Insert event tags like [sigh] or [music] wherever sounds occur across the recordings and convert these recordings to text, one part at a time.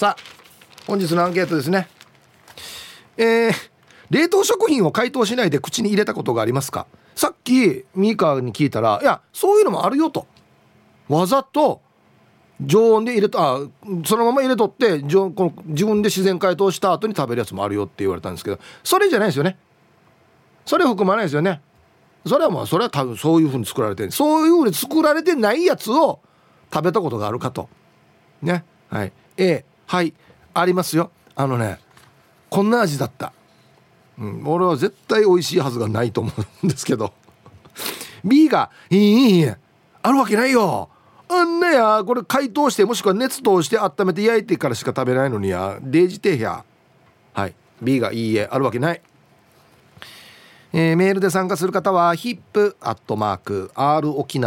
さあ本日のアンケートですね。えー、冷凍食品を解凍しないで口に入れたことがありますか？さっきミーカーに聞いたらいやそういうのもあるよと。わざと常温で入れたあそのまま入れとって常この自分で自然解凍した後に食べるやつもあるよって言われたんですけどそれじゃないですよね。それ含まないですよね。それはもうそれは多分そういうふうに作られてそういうふうに作られてないやつを食べたことがあるかと。ね。はい。A はいありますよ。あのねこんな味だった、うん、俺は絶対美味しいはずがないと思うんですけど。B が「いいいいあるわけないよあんなやこれ解凍してもしくは熱通して温めて焼いてからしか食べないのにやデージてやはい B がいいえあるわけないえー、メールで参加する方は hip.r 沖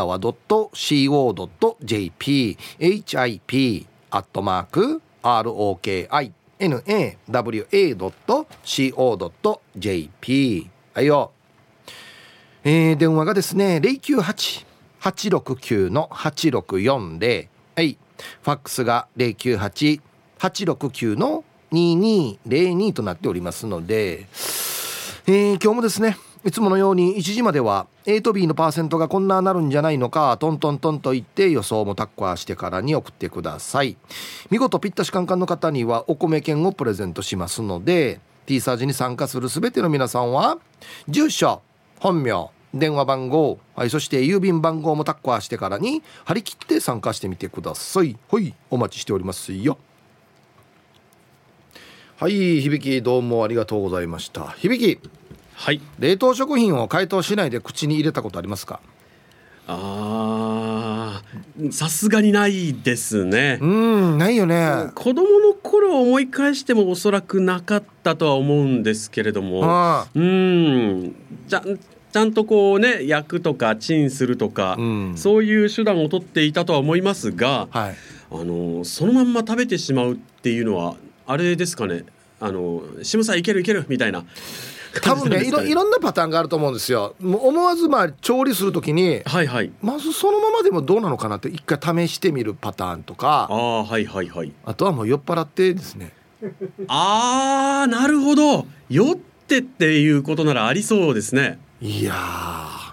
ROKINAWA.co.jp はいよ、えー、電話がですね098 869の8640はい。ファックスが098869の2202となっておりますので、えー、今日もですねいつものように1時までは A と B のパーセントがこんななるんじゃないのかトントントンと言って予想もタッカーしてからに送ってください。見事ピッタシカンカンの方にはお米券をプレゼントしますので T サージに参加する全ての皆さんは住所本名電話番号、はい、そして郵便番号もタッカーしてからに張り切って参加してみてください。はいお待ちしておりますよ。はい響きどうもありがとうございました。響き。はい。冷凍食品を解凍しないで口に入れたことありますか？あさすがにないですね。うんないよね。子供の頃思い返してもおそらくなかったとは思うんですけれども。うん。じゃちゃんとこうね焼くとかチンするとか、うん、そういう手段を取っていたとは思いますが、はい、あのそのまんま食べてしまうっていうのはあれですかね。あの「シムさんいけるいける」みたいな。多分ねいろいろんなパターンがあると思うんですよ。思わずまあ調理する時に、はいはい、まずそのままでもどうなのかなって一回試してみるパターンとかあ,、はいはいはい、あとはもう酔っ払ってですね。あーなるほど。酔ってっていうことならありそうですね。いや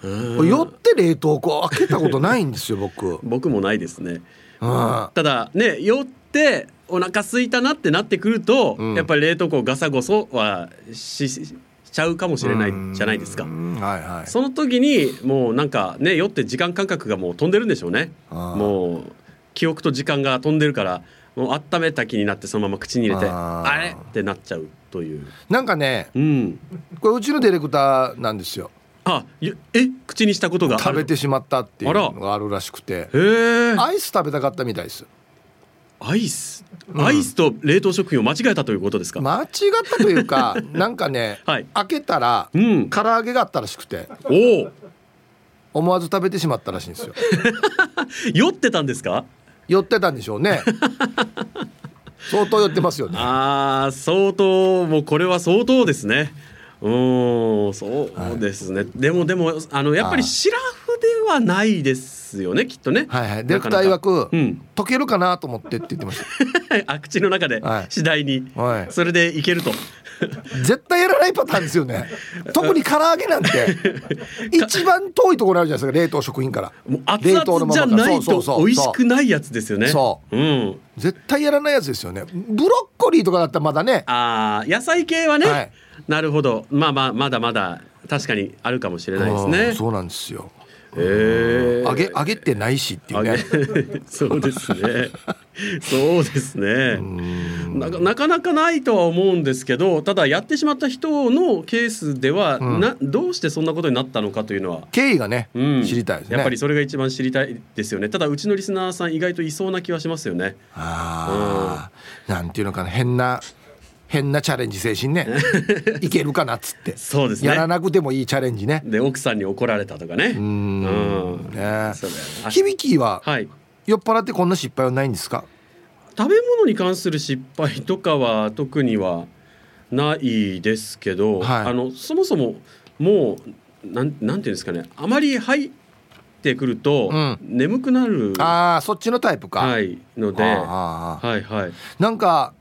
酔って冷凍庫開けたことないんですよ僕。[laughs] 僕もないですね。ただね酔ってお腹空いたなってなってくると、うん、やっぱり冷凍庫ガサゴソはししちゃうかもしれないじゃないですか、はいはい、その時にもうなんかね酔って時間感覚がもう飛んでるんでしょうね。もう記憶と時間が飛んでるからもう温めた気になってそのまま口に入れてあれ？ってなっちゃうという。なんかね、うん、これうちのディレクターなんですよ。あえ？口にしたことが食べてしまったっていうのがあるらしくて。アイス食べたかったみたいですアイス、うん、アイスと冷凍食品を間違えたということですか？間違ったというか [laughs] なんかね、はい、開けたら、うん、唐揚げがあったらしくて。お思わず食べてしまったらしいんですよ。[laughs] 酔ってたんですか？酔ってたんでしょうね。[laughs] 相当酔ってますよね。ああ相当もうこれは相当ですね。うんそうですね、はい、でもでもあのやっぱりシラフではないですよねきっとね。はいはい。ディレクター曰く、うん、溶けるかなと思ってって言ってました。[laughs] あ口の中で次第に、はい、それでいけると。絶対やらないパターンですよね。[laughs] 特に唐揚げなんて。[laughs] 一番遠いところあるじゃないですか冷凍食品から。もう熱々じゃないと美味しくないやつですよね。そう、うん、絶対やらないやつですよね。ブロッコリーとかだったらまだね。ああ野菜系はね、はい、なるほど。まあまあまだまだ確かにあるかもしれないですね。そうなんですよえー、揚げ揚げてないしっていうね。[laughs] そうですね。そうですね。ななかなかないとは思うんですけどただやってしまった人のケースでは、うん、などうしてそんなことになったのかというのは経緯がね、うん、知りたいですね。やっぱりそれが一番知りたいですよね。ただうちのリスナーさん意外といそうな気はしますよね。ああ、うん、なんていうのかな変な変なチャレンジ精神ね。[laughs] いけるかなっつって。そうです、ね、やらなくてもいいチャレンジね。で奥さんに怒られたとかね。うん。ね。響きは、はい、酔っ払ってこんな失敗はないんですか？食べ物に関する失敗とかは特にはないですけど、はい、あのそもそももうなんなんていうんですかね。あまりはいてくると、眠くなるああそっちのタイプか。はい。ので。はいはい。なんか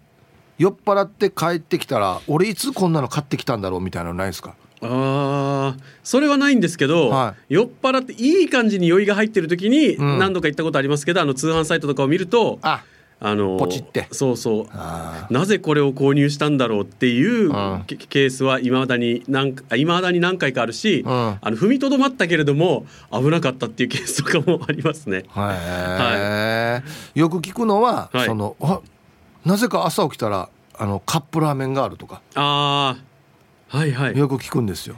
酔っ払って帰ってきたら俺いつこんなの買ってきたんだろうみたいなのないですか？あそれはないんですけど、はい、酔っ払っていい感じに酔いが入ってる時に何度か行ったことありますけど、うん、あの通販サイトとかを見るとああのポチって。そうそう。なぜこれを購入したんだろうっていう、ケースはいまだに何いまだに何回かあるし、うん、あの踏みとどまったけれども危なかったっていうケースとかもありますね。はい、よく聞くのは、はい、そのあなぜか朝起きたらあのカップラーメンがあるとか。あはいはい。よく聞くんですよ。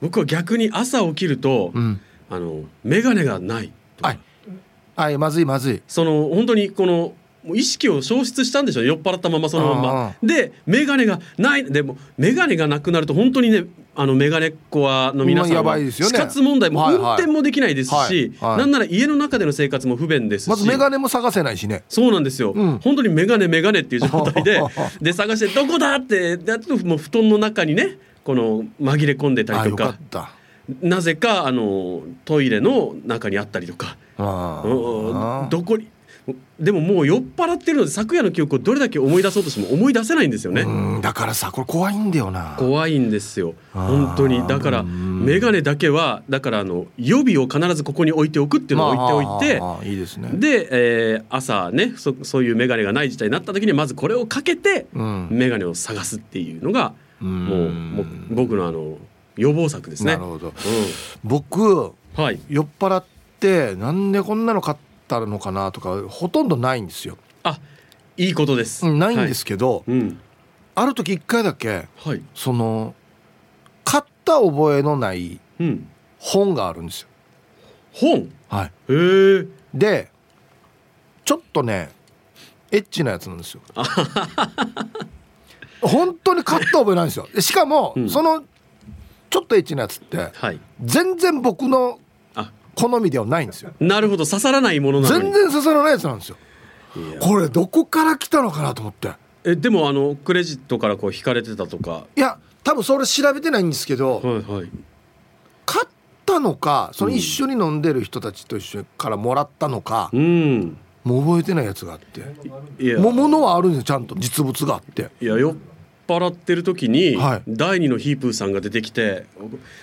僕は逆に朝起きると、うん、あの眼鏡がないはい。はいまずいまずい。その本当にこの意識を消失したんでしょ酔っ払ったままそのまま。で眼鏡がない。でも眼鏡がなくなると本当にねあの眼鏡っ子はの皆さんは死活問題も運転もできないですし、なんなら家の中での生活も不便ですし。まず眼鏡も探せないしね。そうなんですよ、うん、本当に眼鏡眼鏡っていう状態で [laughs] で探してどこだってだともう布団の中にねこの紛れ込んでたりとか。なぜかあのトイレの中にあったりとか。どこにでももう酔っ払ってるので昨夜の記憶をどれだけ思い出そうとしても思い出せないんですよね。だからさこれ怖いんだよな。怖いんですよ。本当に。だから眼鏡だけはだからあの予備を必ずここに置いておくっていうのを置いておいていいですね。で、えー、朝ねそそういう眼鏡がない事態になった時にまずこれをかけて眼鏡を探すっていうのがもうもう僕のあの予防策ですね。なるほど、うん、僕、はい、酔っ払ってなんでこんなの買ったのかなとかほとんどないんですよ。あいいことです。ないんですけど、はいうん、ある時一回だけ、はい、その買った覚えのない本があるんですよ。本？はい。へえ。でちょっとねエッチなやつなんですよ。本当に買った覚えないんですよ。しかも、うん、そのちょっとエッチなやつって、はい、全然僕の好みではないんですよ。なるほど。刺さらないものなの全然刺さらないやつなんですよ。これどこから来たのかなと思って。えでもあのクレジットからこう引かれてたとか。いや多分それ調べてないんですけど、はいはい、買ったのかその一緒に飲んでる人たちと一緒からもらったのか、うん、もう覚えてないやつがあって。いや。ものはあるんですよちゃんと。実物があって。いやよ払ってる時に、はい、第二のヒープーさんが出てきて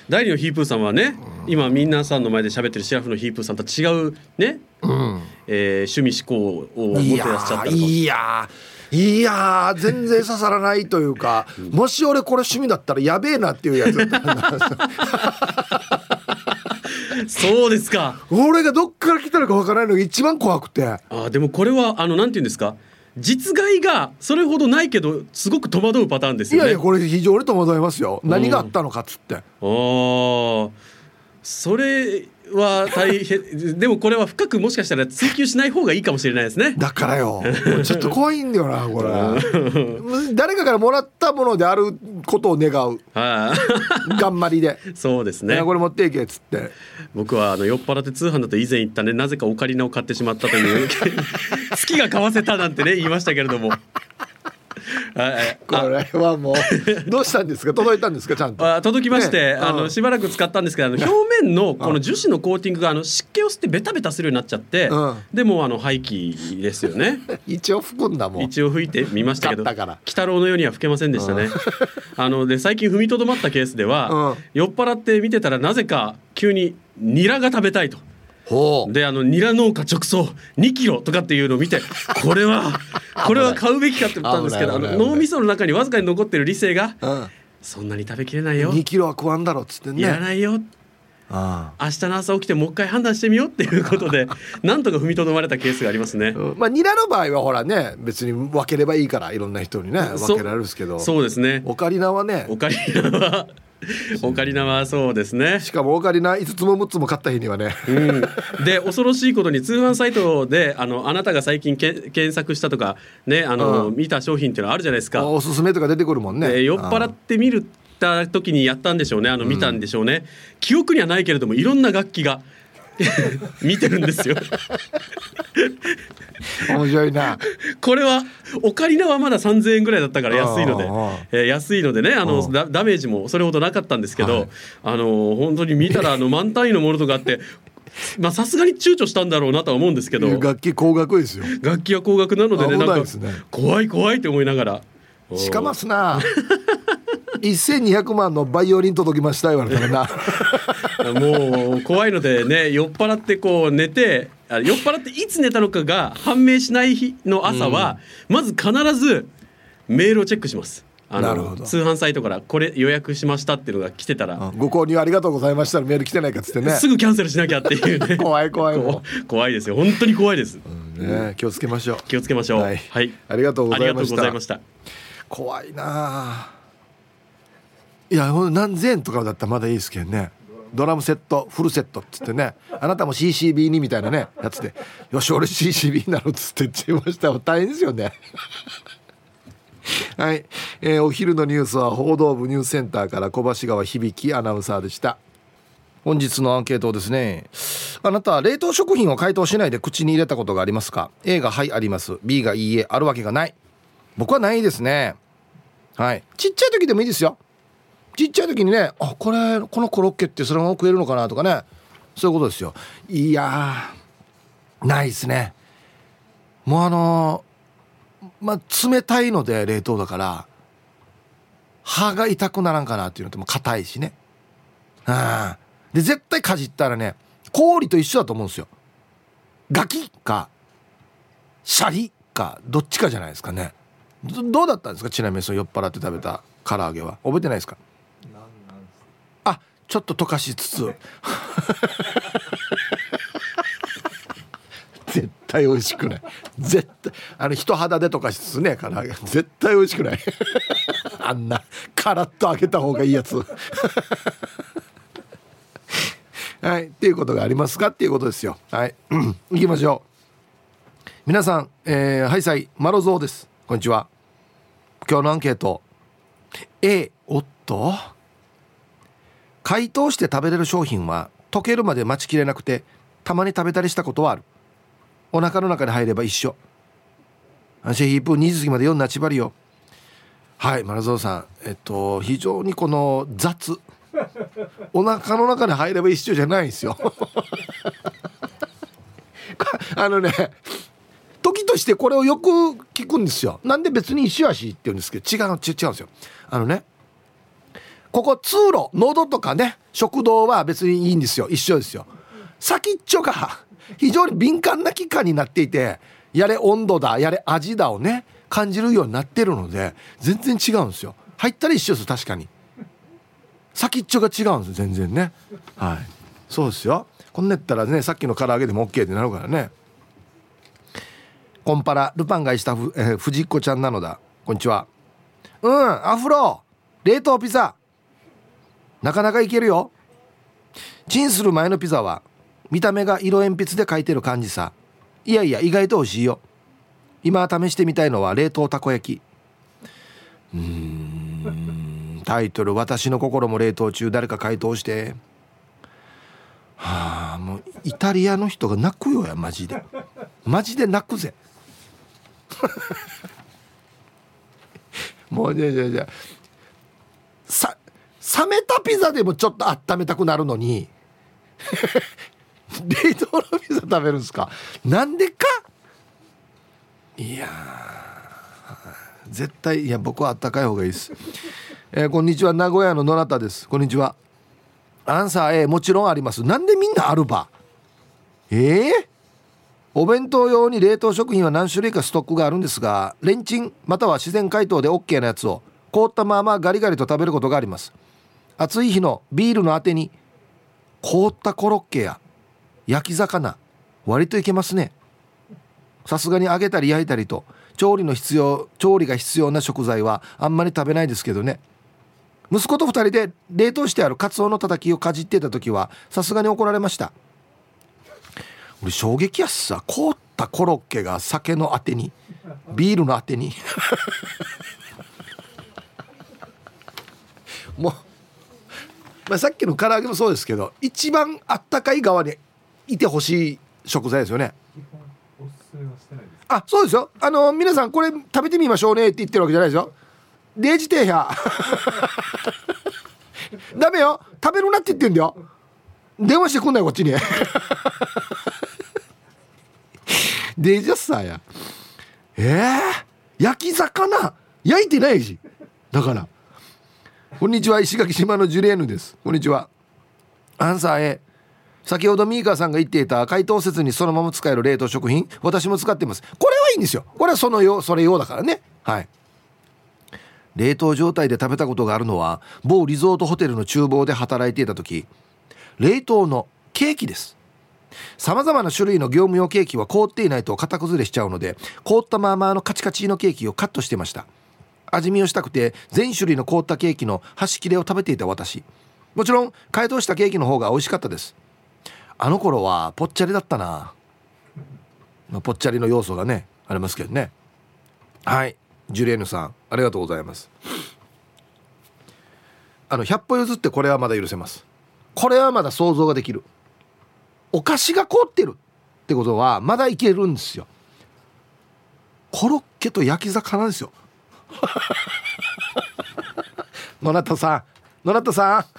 第二のヒープーさんはね、うん、今皆さんの前で喋ってるシラフのヒープーさんと違うね、うん、えー、趣味思考を持ってらっしゃったいやいや全然刺さらないというか、うん、もし俺これ趣味だったらやべえなっていうやつ。[laughs] そうですか。[laughs] 俺がどっから来たのかわからないのが一番怖くて。あでもこれはあのなんて言うんですか？実害がそれほどないけどすごく戸惑うパターンですよね。いやいやこれ非常に戸惑いますよ。何があったのかっつって、ああそれは大変でもこれは深くもしかしたら追求しない方がいいかもしれないですね。だからよ。ちょっと怖いんだよなこれ。誰かからもらったものであることを願う。頑張りで。そうですね。これ持っていけっつって。僕はあの酔っ払って通販だと以前言ったねなぜかオカリナを買ってしまったという月が買わせたなんてね言いましたけれどもこれはもうどうしたんですか？届いたんですか？ちゃんと。あ届きまして、ね、あのしばらく使ったんですけど表面のこの樹脂のコーティングがあの湿気を吸ってベタベタするようになっちゃって、うん、でもあの廃棄ですよね。[laughs] 一応拭くんだもん。一応拭いてみましたけど鬼太郎のようには拭けませんでしたね、うん、[laughs] あので最近踏みとどまったケースでは、うん、酔っ払って見てたらなぜか急にニラが食べたいと。であのニラ農家直送2キロとかっていうのを見てこれは [laughs] これは買うべきかって言ったんですけどあの脳みその中にわずかに残ってる理性が、うん、そんなに食べきれないよ。2キロは食わんだろっつってね。いらないよ。ああ。明日の朝起きてもう一回判断してみようっていうことで [laughs] なんとか踏みとどまれたケースがありますね、うん、まあニラの場合はほらね別に分ければいいからいろんな人にね分けられるんですけど。そうですね。オカリナはね。オカリナは [laughs] オカリナはそうですね。しかもオカリナ5つも6つも買った日にはね、うん、で恐ろしいことに通販サイトであのあなたが最近け検索したとかねあの、うん、見た商品っていうのあるじゃないですか。おすすめとか出てくるもんね。酔っ払ってみるた時にやったんでしょうね。あの見たんでしょうね、うん、記憶にはないけれどもいろんな楽器が [laughs] 見てるんですよ。[laughs] 面白いな。これはオカリナはまだ3,000円ぐらいだったから安いので、えー、安いのでねあのダメージもそれほどなかったんですけど、はい、あの本当に見たらあの満単位のものとかあって [laughs] まあさすがに躊躇したんだろうなとは思うんですけど。楽器高額ですよ。楽器は高額なのでねなんか怖い怖いって思いながら。しかますな1200万のバイオリン届きました言われたらな。もう怖いのでね酔っ払ってこう寝て酔っ払っていつ寝たのかが判明しない日の朝は、うん、まず必ずメールをチェックします。あの通販サイトからこれ予約しましたっていうのが来てたら、ご購入ありがとうございましたメール来てないかっつってね。すぐキャンセルしなきゃっていう。ね [laughs] 怖い怖い怖いですよ。本当に怖いです、うん、ね、気をつけましょう。気をつけましょう、はい、はい、ありがとうございました。怖いないや何千円とかだったらまだいいですけどね。ドラムセットフルセットっつってね。あなたも CCB にみたいなねやつで。よし俺 CCB になるっつって言っちゃいました大変ですよね。[laughs] はい、えー、お昼のニュースは報道部ニュースセンターから小橋川響アナウンサーでした。本日のアンケートですね。あなたは冷凍食品を解凍しないで口に入れたことがありますか？A がはいあります。B がいいえあるわけがない。僕はないですね。はい。ちっちゃい時でもいいですよ。ちっちゃい時にねあこれこのコロッケってそのまま食えるのかなとかね。そういうことですよ。いやないですね。もうあのまあ冷たいので冷凍だから歯が痛くならんかなっていうのとも硬いしね。あで絶対かじったらね氷と一緒だと思うんですよ。ガキかシャリかどっちかじゃないですかね。どうだったんですか？ちなみにその酔っ払って食べた唐揚げは。覚えてないですか？ちょっと溶かしつつ。[laughs] 絶対美味しくない。絶対あの人肌で溶かしつつね唐揚げ。絶対美味しくない。[laughs] あんなカラッと揚げた方がいいやつ。[laughs] はい。っていうことがありますかっていうことですよ。はい。[clears throat] 行きましょう。皆さん、えー、ハイサイマロゾウです。こんにちは。今日のアンケート。A おっと？解凍して食べれる商品は溶けるまで待ちきれなくてたまに食べたりしたことはある。お腹の中に入れば一緒。シェヒープ2時過ぎまで読んなちばりよ。はいマラゾウさん。えっと非常にこの雑。お腹の中に入れば一緒じゃないんですよ。[laughs] あのね時としてこれをよく聞くんですよ。なんで別に石足って言うんですけど違う違うんですよ。あのねここ通路喉とかね食道は別にいいんですよ。一緒ですよ。先っちょが [laughs] 非常に敏感な器官になっていてやれ温度だやれ味だをね感じるようになってるので全然違うんですよ。入ったら一緒です確かに。先っちょが違うんです全然ね。はい。そうですよ。こんなやったらねさっきの唐揚げでも OK ってなるからね。コンパラルパンがしたふ、え、藤子ちゃんなのだ。こんにちは。うんアフロ冷凍ピザ。なかなかいけるよ。チンする前のピザは見た目が色鉛筆で描いてる感じさ。いやいや意外と美味しいよ。今試してみたいのは冷凍たこ焼き。うんタイトル「私の心も冷凍中。誰か解凍して」はあもうイタリアの人が泣くよやマジで。マジで泣くぜ。[laughs] もうじゃじゃじゃさ冷めたピザでもちょっと温めたくなるのに。[laughs] 冷凍のピザ食べるんですか？なんでか？いや絶対いや僕はあったかい方がいいです、えー、こんにちは。名古屋の野中です。こんにちは。アンサー A もちろんあります。なんでみんなあるば？えー、お弁当用に冷凍食品は何種類かストックがあるんですがレンチンまたは自然解凍で OK なやつを凍ったままガリガリと食べることがあります。暑い日のビールのあてに凍ったコロッケや焼き魚割といけますね。さすがに揚げたり焼いたりと調理の必要調理が必要な食材はあんまり食べないですけどね。息子と2人で冷凍してあるカツオのたたきをかじってた時はさすがに怒られました。俺衝撃やっさ。凍ったコロッケが酒のあてにビールのあてに。[laughs] もう、まあ、さっきの唐揚げもそうですけど一番あったかい側にいてほしい食材ですよね。あそうですよ。あの皆さんこれ食べてみましょうねって言ってるわけじゃないですよ。デージ停車 [laughs] ダメよ。食べるなって言ってんだよ。電話してくんないこっちに。[laughs] デジャスターや。えー、焼き魚？焼いてないし。だからこんにちは石垣島のジュレーヌです。こんにちは。アンサー A 先ほどミーカーさんが言っていた解凍せずにそのまま使える冷凍食品私も使ってます。これはいいんですよ。これはそのようそれ用だからね。はい。冷凍状態で食べたことがあるのは某リゾートホテルの厨房で働いていた時冷凍のケーキです。さまざまな種類の業務用ケーキは凍っていないと型崩れしちゃうので凍ったままのカチカチのケーキをカットしてました。味見をしたくて全種類の凍ったケーキの端切れを食べていた私。もちろん解凍したケーキの方が美味しかったです。あの頃はぽっちゃりだったな、ま、ぽっちゃりの要素がねありますけどね。はい。ジュレーヌさんありがとうございます。あの100歩譲ってこれはまだ許せます。これはまだ想像ができる。お菓子が凍ってるってことはまだいけるんですよ。コロッケと焼き魚ですよ。[laughs] 野中さん。野中さん。[laughs]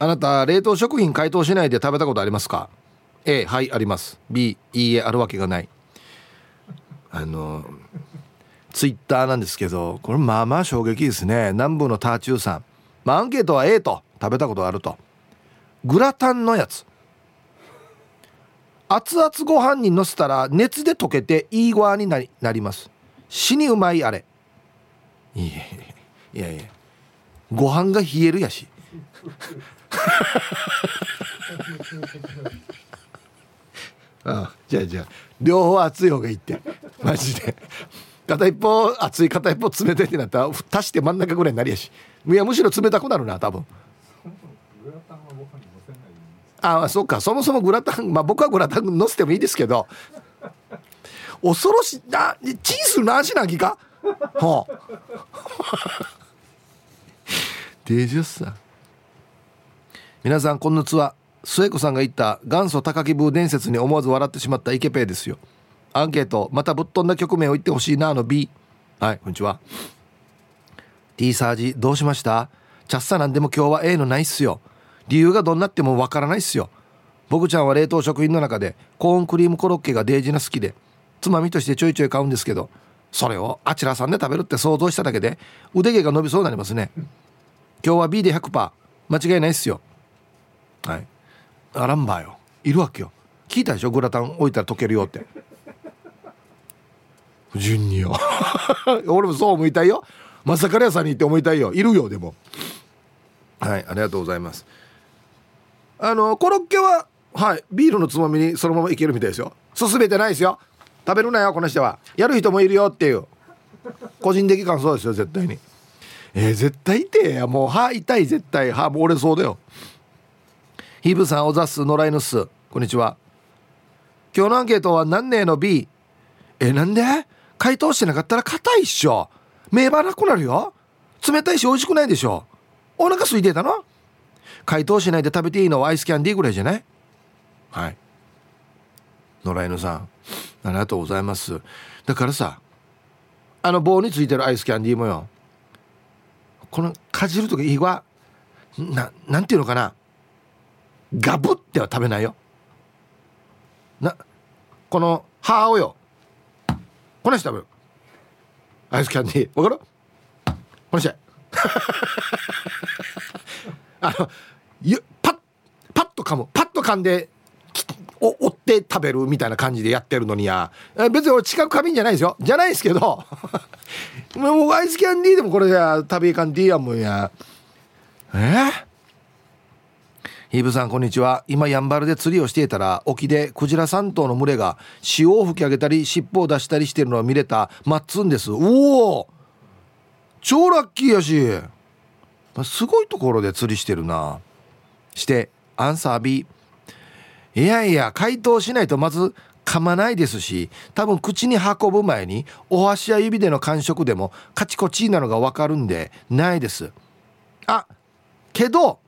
あなた冷凍食品解凍しないで食べたことありますか？A はいあります。B いいえあるわけがない。あのツイッターなんですけどこれまあまあ衝撃ですね。南部のターチューさん、まあ、アンケートは A と食べたことあると。グラタンのやつ。熱々ご飯にのせたら熱で溶けていいご飯になりなります。死にうまいあれ。いやいやいや。ご飯が冷えるやし。[laughs] ああじゃあじゃあ。両方熱い方がいいって。マジで。片一方熱い片一方冷たいってなったら足して真ん中ぐらいになりやし。いやむしろ冷たくなるな多分。ああそっか。そもそもグラタンまあ僕はグラタンのせてもいいですけど恐ろしいなチーズの味なぎか？はあ。デジャスさ皆さんこんにちは。末子さんが言った元祖高木ブー伝説に思わず笑ってしまったイケペイですよ。アンケートまたぶっ飛んだ局面を言ってほしいなあの B はいこんにちは。T サージどうしました？チャッサなんでも今日は A のないっすよ。理由がどんなってもわからないっすよ。僕ちゃんは冷凍食品の中でコーンクリームコロッケがデージな好きで。つまみとしてちょいちょい買うんですけどそれをあちらさんで食べるって想像しただけで腕毛が伸びそうになりますね。今日は B で100%間違いないっすよ。はい。アランバーよ。いるわけよ。聞いたでしょ？グラタン置いたら溶けるよって。順によ。[laughs] 俺もそう思いたいよ。まさか屋さんに行って思いたいよ。いるよでも。はいありがとうございます。あのコロッケははいビールのつまみにそのままいけるみたいですよ。勧めてないですよ。食べるなよこの人は。やる人もいるよっていう。個人的感想ですよ絶対に。えー、絶対痛えやもう歯痛い絶対。歯も折れそうだよ。ヒブさんおざす野良犬っす。こんにちは。今日のアンケートは何年の B えなんで？解凍してなかったら硬いっしょ。目ばなくなるよ。冷たいし美味しくないでしょ。お腹空いてたの？解凍しないで食べていいの？はアイスキャンディーぐらいじゃない？はい。野良犬さん。ありがとうございます。だからさあの棒についてるアイスキャンディーもよ。このかじる時いいわななんていうのかな。ガブっては食べないよ。なこの歯をよ。この人食べる。アイスキャンディー。わかる？この人。[laughs] あのパッパッと噛む。パッと噛んでお追って食べるみたいな感じでやってるのにや。別に俺近く過敏じゃないですよ。じゃないですけど。[laughs] もうアイスキャンディーでもこれや食べいかんディーやもんや。え、ヒーブさんこんにちは。今やんばるで釣りをしていたら沖でクジラ3頭の群れが潮を吹き上げたり尻尾を出したりしてるのを見れたマッツンです。おお！超ラッキーやし。すごいところで釣りしてるな。してアンサー B いやいや解凍しないとまず噛まないですし多分口に運ぶ前にお箸や指での感触でもカチコチなのが分かるんでないです。あけど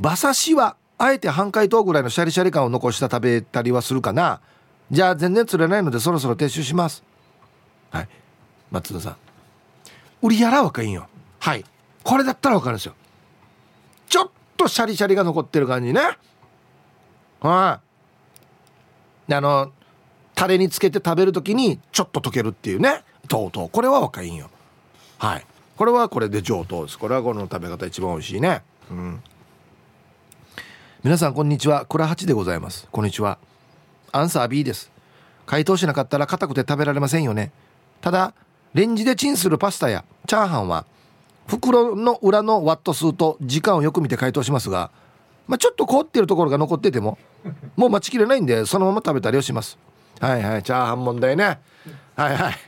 馬刺しはあえて半解凍ぐらいのシャリシャリ感を残した食べたりはするかな。じゃあ全然釣れないのでそろそろ撤収します。はい。松田さん。売りやらわかいんよ。はい。これだったらわかるんですよ。ちょっとシャリシャリが残ってる感じね。はい。あのタレにつけて食べる時にちょっと溶けるっていうね。とうとう。これは若いんよ。はい。これはこれで上等です。これはこの食べ方一番美味しいね。うん。皆さんこんにちは。倉八でございます。こんにちは。アンサー B です。解凍しなかったら硬くて食べられませんよね。ただレンジでチンするパスタやチャーハンは袋の裏のワット数と時間をよく見て解凍しますが、まあ、ちょっと凍ってるところが残っててももう待ちきれないんでそのまま食べたりをします。はいはいチャーハン問題ね。はいはい。[laughs]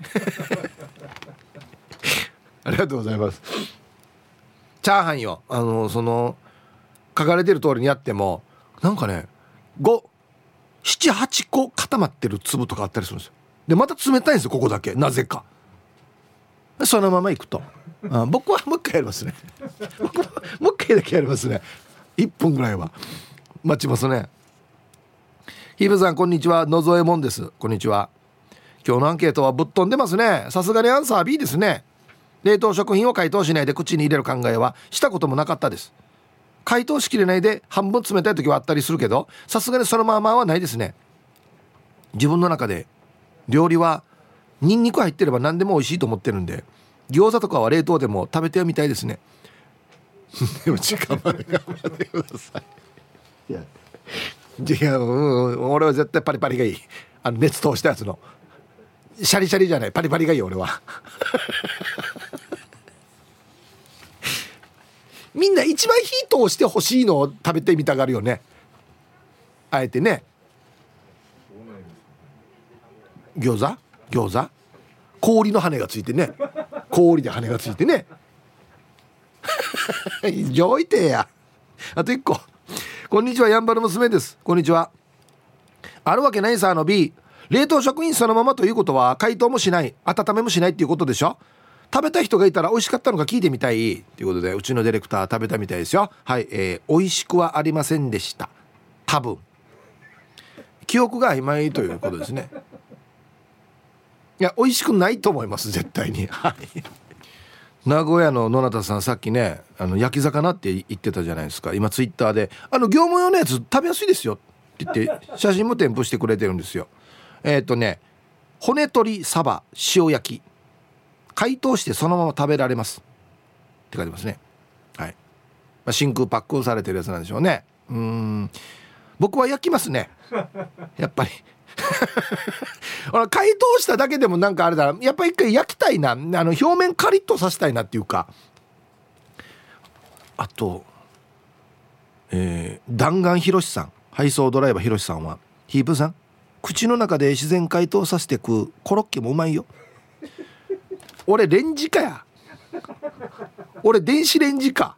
ありがとうございます。チャーハンよ。あのその書かれてる通りにやってもなんかね578個固まってる粒とかあったりするんですよ。でまた冷たいんですよここだけ。なぜか。そのままいくと。あ僕はもう一回やりますね。[laughs] 僕ももう一回だけやりますね。1分ぐらいは。待ちますね。ヒブさんこんにちは。野添もんです。こんにちは。今日のアンケートはぶっ飛んでますね。さすがにアンサー B ですね。冷凍食品を解凍しないで口に入れる考えはしたこともなかったです。解凍しきれないで半分冷たい時はあったりするけどさすがにそのままはないですね。自分の中で料理はニンニク入ってれば何でも美味しいと思ってるんで餃子とかは冷凍でも食べてみたいですね。[laughs] でも時間まで頑張ってください。いやいや、うん、俺は絶対パリパリがいい。あの熱通したやつの。シャリシャリじゃない。パリパリがいい俺は。[laughs] みんな一番火通してほしいのを食べてみたがるよね。あえてね。餃子？餃子？氷の羽がついてね。氷で羽がついてね。[laughs] 上位てや。あと1個。こんにちはやんばる娘です。こんにちは。あるわけないさあの B 冷凍食品そのままということは解凍もしない。温めもしないっていうことでしょ。食べた人がいたら美味しかったのか聞いてみたい。ということでうちのディレクター食べたみたいですよ。はい、えー、美味しくはありませんでした。多分。記憶が曖昧ということですね。いや美味しくないと思います絶対に。はい。名古屋の野中さんさっきねあの焼き魚って言ってたじゃないですか。今ツイッターで「あの業務用のやつ食べやすいですよ」って言って [laughs] 写真も添付してくれてるんですよ。えっ、ー、とね骨鶏サバ塩焼き。解凍してそのまま食べられます。って書いてますね。はい、まあ、真空パックされてるやつなんでしょうね。うん。僕は焼きますね。やっぱり [laughs] 解凍しただけでもなんかあれだ。やっぱり一回焼きたいな。あの表面カリッとさせたいなっていうか。あとえー、弾丸ひろしさん。配送ドライバーひろしさんは。ヒープさん口の中で自然解凍させて食うコロッケもうまいよ。俺レンジかや。俺電子レンジか。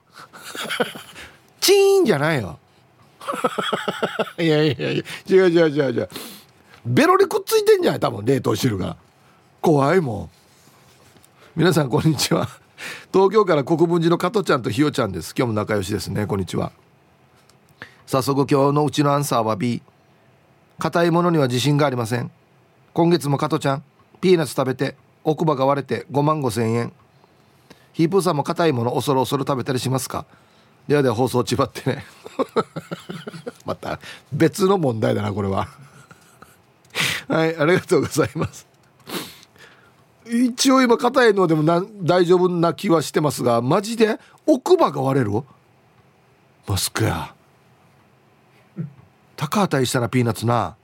チーンじゃないよ。[laughs] いやいやいや違う違う違う違う。ベロにくっついてんじゃない？多分冷凍汁が。怖いもん。皆さんこんにちは。東京から国分寺の加トちゃんとひよちゃんです。今日も仲良しですね。こんにちは。早速今日のうちのアンサーは B 硬いものには自信がありません。今月も加トちゃんピーナッツ食べて奥歯が割れて5万5千円。ヒープーさんも硬いもの恐る恐る食べたりしますか？ではでは放送ちばってね。[laughs] また別の問題だなこれは。[laughs] はいありがとうございます。一応今硬いのでもな大丈夫な気はしてますがマジで？奥歯が割れる？マスクや。高値したらピーナッツな。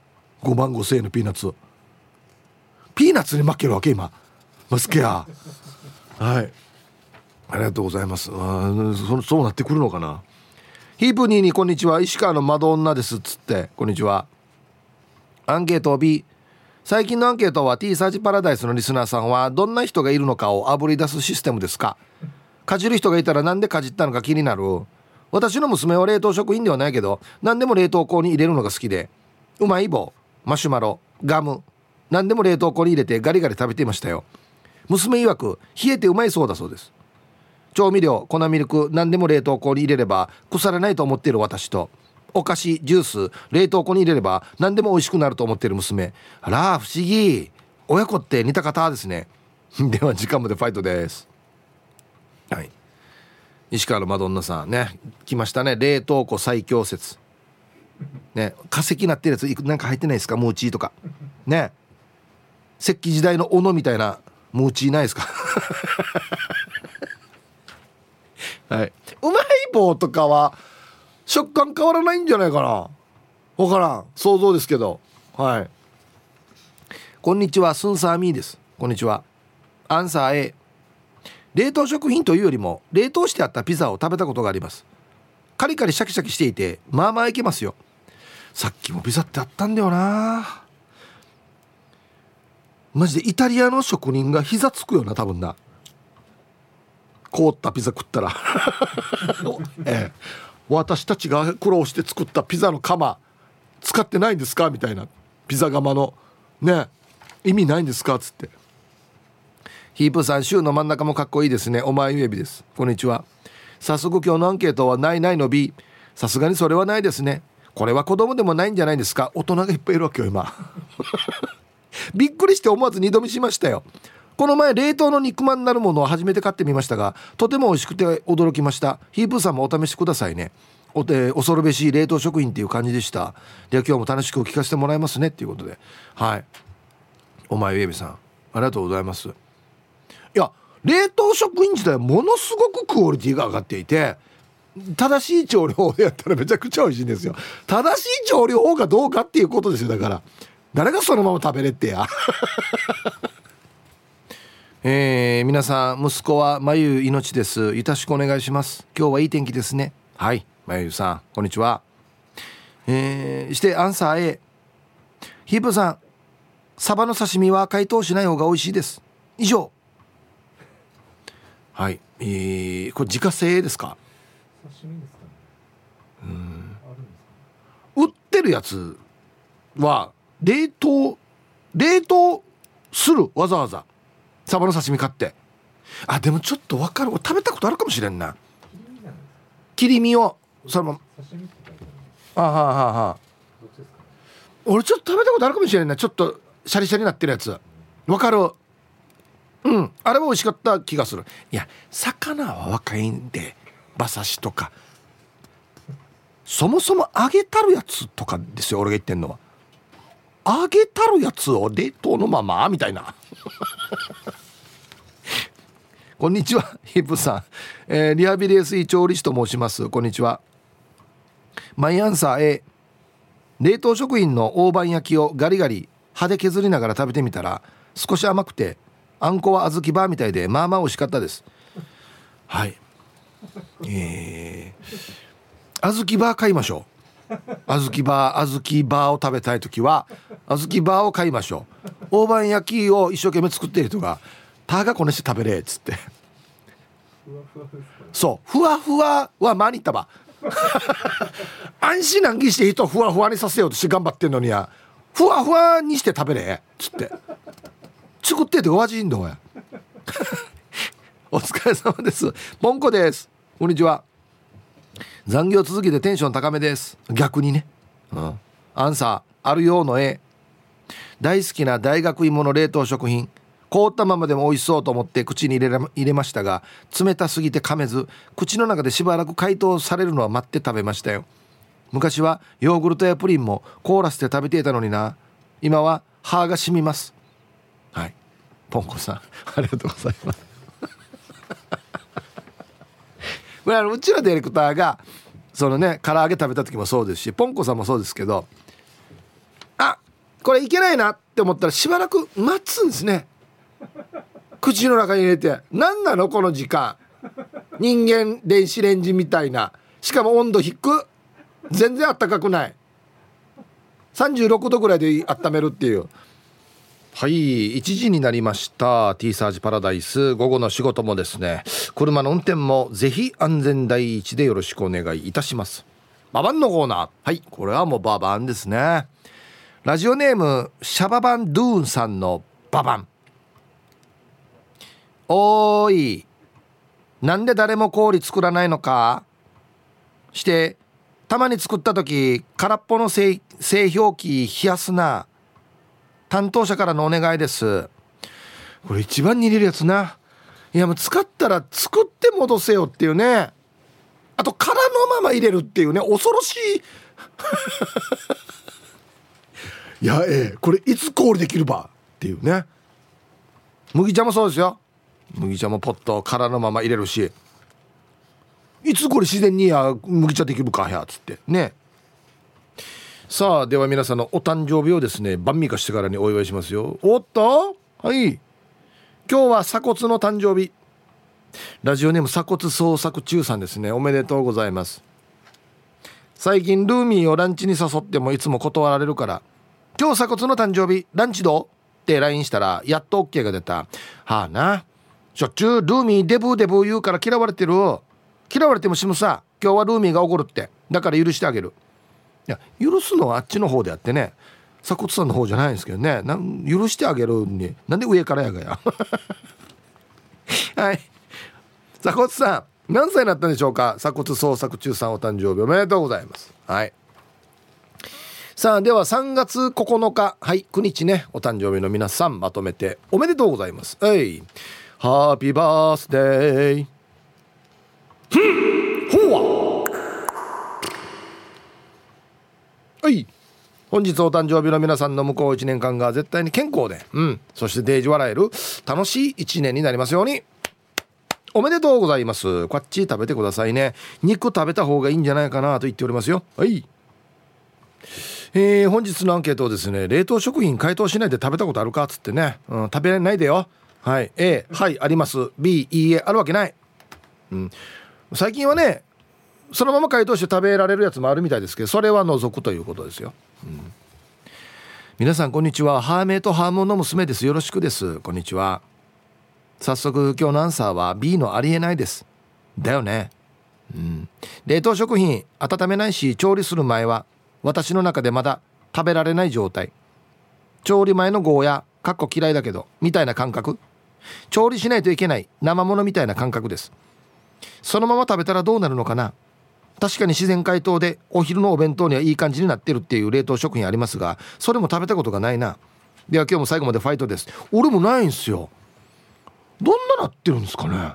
5万5千円のピーナッツ。ピーナッツに負けるわけ今。マスクや。はい。ありがとうございます。あそそうなってくるのかな。ヒープニーにこんにちは。石川の窓女ですっつって。こんにちは。アンケート B 最近のアンケートは T サーチパラダイスのリスナーさんはどんな人がいるのかをあぶり出すシステムですか？かじる人がいたらなんでかじったのか気になる？私の娘は冷凍食品ではないけど何でも冷凍庫に入れるのが好きで。うまい棒マシュマロガム何でも冷凍庫に入れてガリガリ食べていましたよ。娘曰く冷えてうまいそうだそうです。調味料粉ミルク何でも冷凍庫に入れれば腐らないと思っている私と。お菓子ジュース冷凍庫に入れれば何でも美味しくなると思ってる娘。あら不思議。親子って似た方ですね。[laughs] では時間までファイトです。はい。石川のマドンナさんね。来ましたね。冷凍庫最強説。ね。化石なってるやつなんか入ってないですか？ムーチーとか。ね。石器時代の斧みたいな。ムーチーないですか？[laughs] はい。うまい棒とかは食感変わらないんじゃないかな。わからん。想像ですけど。はい。こんにちは。スンサーミーです。こんにちは。アンサー A 冷凍食品というよりも冷凍してあったピザを食べたことがあります。カリカリシャキシャキしていてまあまあいけますよ。さっきもピザってあったんだよな。マジでイタリアの職人が膝つくよな多分な。凍ったピザ食ったら。[laughs] ええ、私たちが苦労して作ったピザの窯使ってないんですか？みたいな。ピザ窯の。ね。意味ないんですか？っつって。ヒープさん週の真ん中もかっこいいですね。お前ゆえびです。こんにちは。早速今日のアンケートはないないの B さすがにそれはないですね。これは子供でもないんじゃないですか？大人がいっぱいいるわけよ今。[laughs] びっくりして思わず二度見しましたよ。この前冷凍の肉まんになるものを初めて買ってみましたがとても美味しくて驚きました。ヒープーさんもお試しくださいね。お恐るべし冷凍食品っていう感じでした。では今日も楽しくお聞かせてもらいますね。っていうことで。はい。お前ウェビさん。ありがとうございます。いや冷凍食品自体ものすごくクオリティが上がっていて正しい調理法でやったらめちゃくちゃ美味しいんですよ。正しい調理法かどうかっていうことですよ。だから誰がそのまま食べれってや。えー、皆さん息子はまゆ命です。よろしくお願いします。今日はいい天気ですね。はいまゆさんこんにちは。えー、してアンサー A ヒープさんサバの刺身は解凍しない方が美味しいです。以上。はいえー、これ自家製ですか？うん。売ってるやつは冷凍冷凍する？わざわざサバの刺身買って。あでもちょっと分かる。食べたことあるかもしれんな。切り身をそのあはあはあはあ俺ちょっと食べたことあるかもしれんな。ちょっとシャリシャリになってるやつ。分かる？うん。あれは美味しかった気がする。いや魚は若いんで馬刺しとか。そもそも揚げたるやつとかですよ俺が言ってんのは。揚げたるやつを冷凍のままみたいなこんにちはヒップさん、えー、リハビリ SE 調理師と申します。こんにちは。マイアンサー A 冷凍食品の大判焼きをガリガリ歯で削りながら食べてみたら少し甘くてあんこは小豆バーみたいでまあまあ美味しかったです。はい。えー、小豆バー買いましょう。小豆バー小豆バーを食べたい時は小豆バーを買いましょう。大判焼きを一生懸命作っている人が「たがこねして食べれ」っつって。そう。ふわふわはマニタバ安心難儀して人ふわふわにさせようとして頑張ってんのにや。ふわふわにして食べれっつって。作っててお味いいんだおや [laughs] お疲れ様です。ポンコです。こんにちは。残業続きでテンション高めです。逆にね。うん。アンサー。あるようの A 大好きな大学芋の冷凍食品。凍ったままでも美味しそうと思って口に入れ入れましたが冷たすぎて噛めず口の中でしばらく解凍されるのは待って食べましたよ。昔はヨーグルトやプリンも凍らせて食べていたのにな。今は歯が染みます。はい。ポンコさん [laughs] ありがとうございます。[laughs] これうちのディレクターがそのね唐揚げ食べた時もそうですしポンコさんもそうですけどあこれいけないなって思ったらしばらく待つんですね。口の中に入れて。何なの？この時間。人間電子レンジみたいな。しかも温度低く全然あったかくない。36度ぐらいで温めるっていう。はい1時になりました。T サージパラダイス。午後の仕事もですね。車の運転もぜひ安全第一でよろしくお願いいたします。ババンのコーナー。はいこれはもうババンですね。ラジオネームシャババンドゥーンさんのババン。おーい。なんで誰も氷作らないのか？してたまに作った時空っぽの製氷機冷やすな。担当者からのお願いです。これ一番に入れるやつな。いやもう使ったら作って戻せよっていうね。あと空のまま入れるっていうね。恐ろしい。[laughs] いやええこれいつ氷できるば？っていうね。麦茶もそうですよ。麦茶もポット空のまま入れるしいつこれ自然にや麦茶できるかやっつって。ね。さあでは皆さんのお誕生日をですね晩味化してからにお祝いしますよ。おっと？はい。今日は鎖骨の誕生日。ラジオネーム鎖骨創作中さんですね。おめでとうございます。最近ルーミーをランチに誘ってもいつも断られるから。今日鎖骨の誕生日ランチどう？って LINE したらやっと OK が出た。はあな。しょっちゅうルーミーデブーデブー言うから嫌われてる。嫌われても死ぬさ今日はルーミーが怒るって。だから許してあげる。いや許すのはあっちの方であってね。鎖骨さんの方じゃないんですけどね。許してあげるになんで上からやがや。[laughs] はい。鎖骨さん何歳になったんでしょうか？鎖骨創作中さんお誕生日おめでとうございます。はい。さあでは3月9日はい9日ねお誕生日の皆さんまとめておめでとうございます。はい。ハッピーバースデーほはい本日お誕生日の皆さんの向こう1年間が絶対に健康で、うん、そしてデージ笑える。楽しい1年になりますように。おめでとうございます。こっち食べてくださいね。肉食べた方がいいんじゃないかなと言っておりますよ。はいえー、本日のアンケートをですね冷凍食品解凍しないで食べたことあるかっつってね、うん、食べないでよ。はい。A はいあります。B いいえあるわけない、うん、最近はねそのまま解凍して食べられるやつもあるみたいですけどそれは除くということですよ、うん、皆さんこんにちは。ハーメイとハーモンの娘です。よろしくです。こんにちは。早速今日のアンサーは B のありえないです。だよね。うん。冷凍食品温めないし調理する前は私の中でまだ食べられない状態。調理前のゴーヤかっこ嫌いだけどみたいな感覚。調理しないといけない生ものみたいな感覚です。そのまま食べたらどうなるのかな。確かに自然解凍でお昼のお弁当にはいい感じになってるっていう冷凍食品ありますがそれも食べたことがないな。では今日も最後までファイトです。俺もないんすよ。どんななってるんですかね。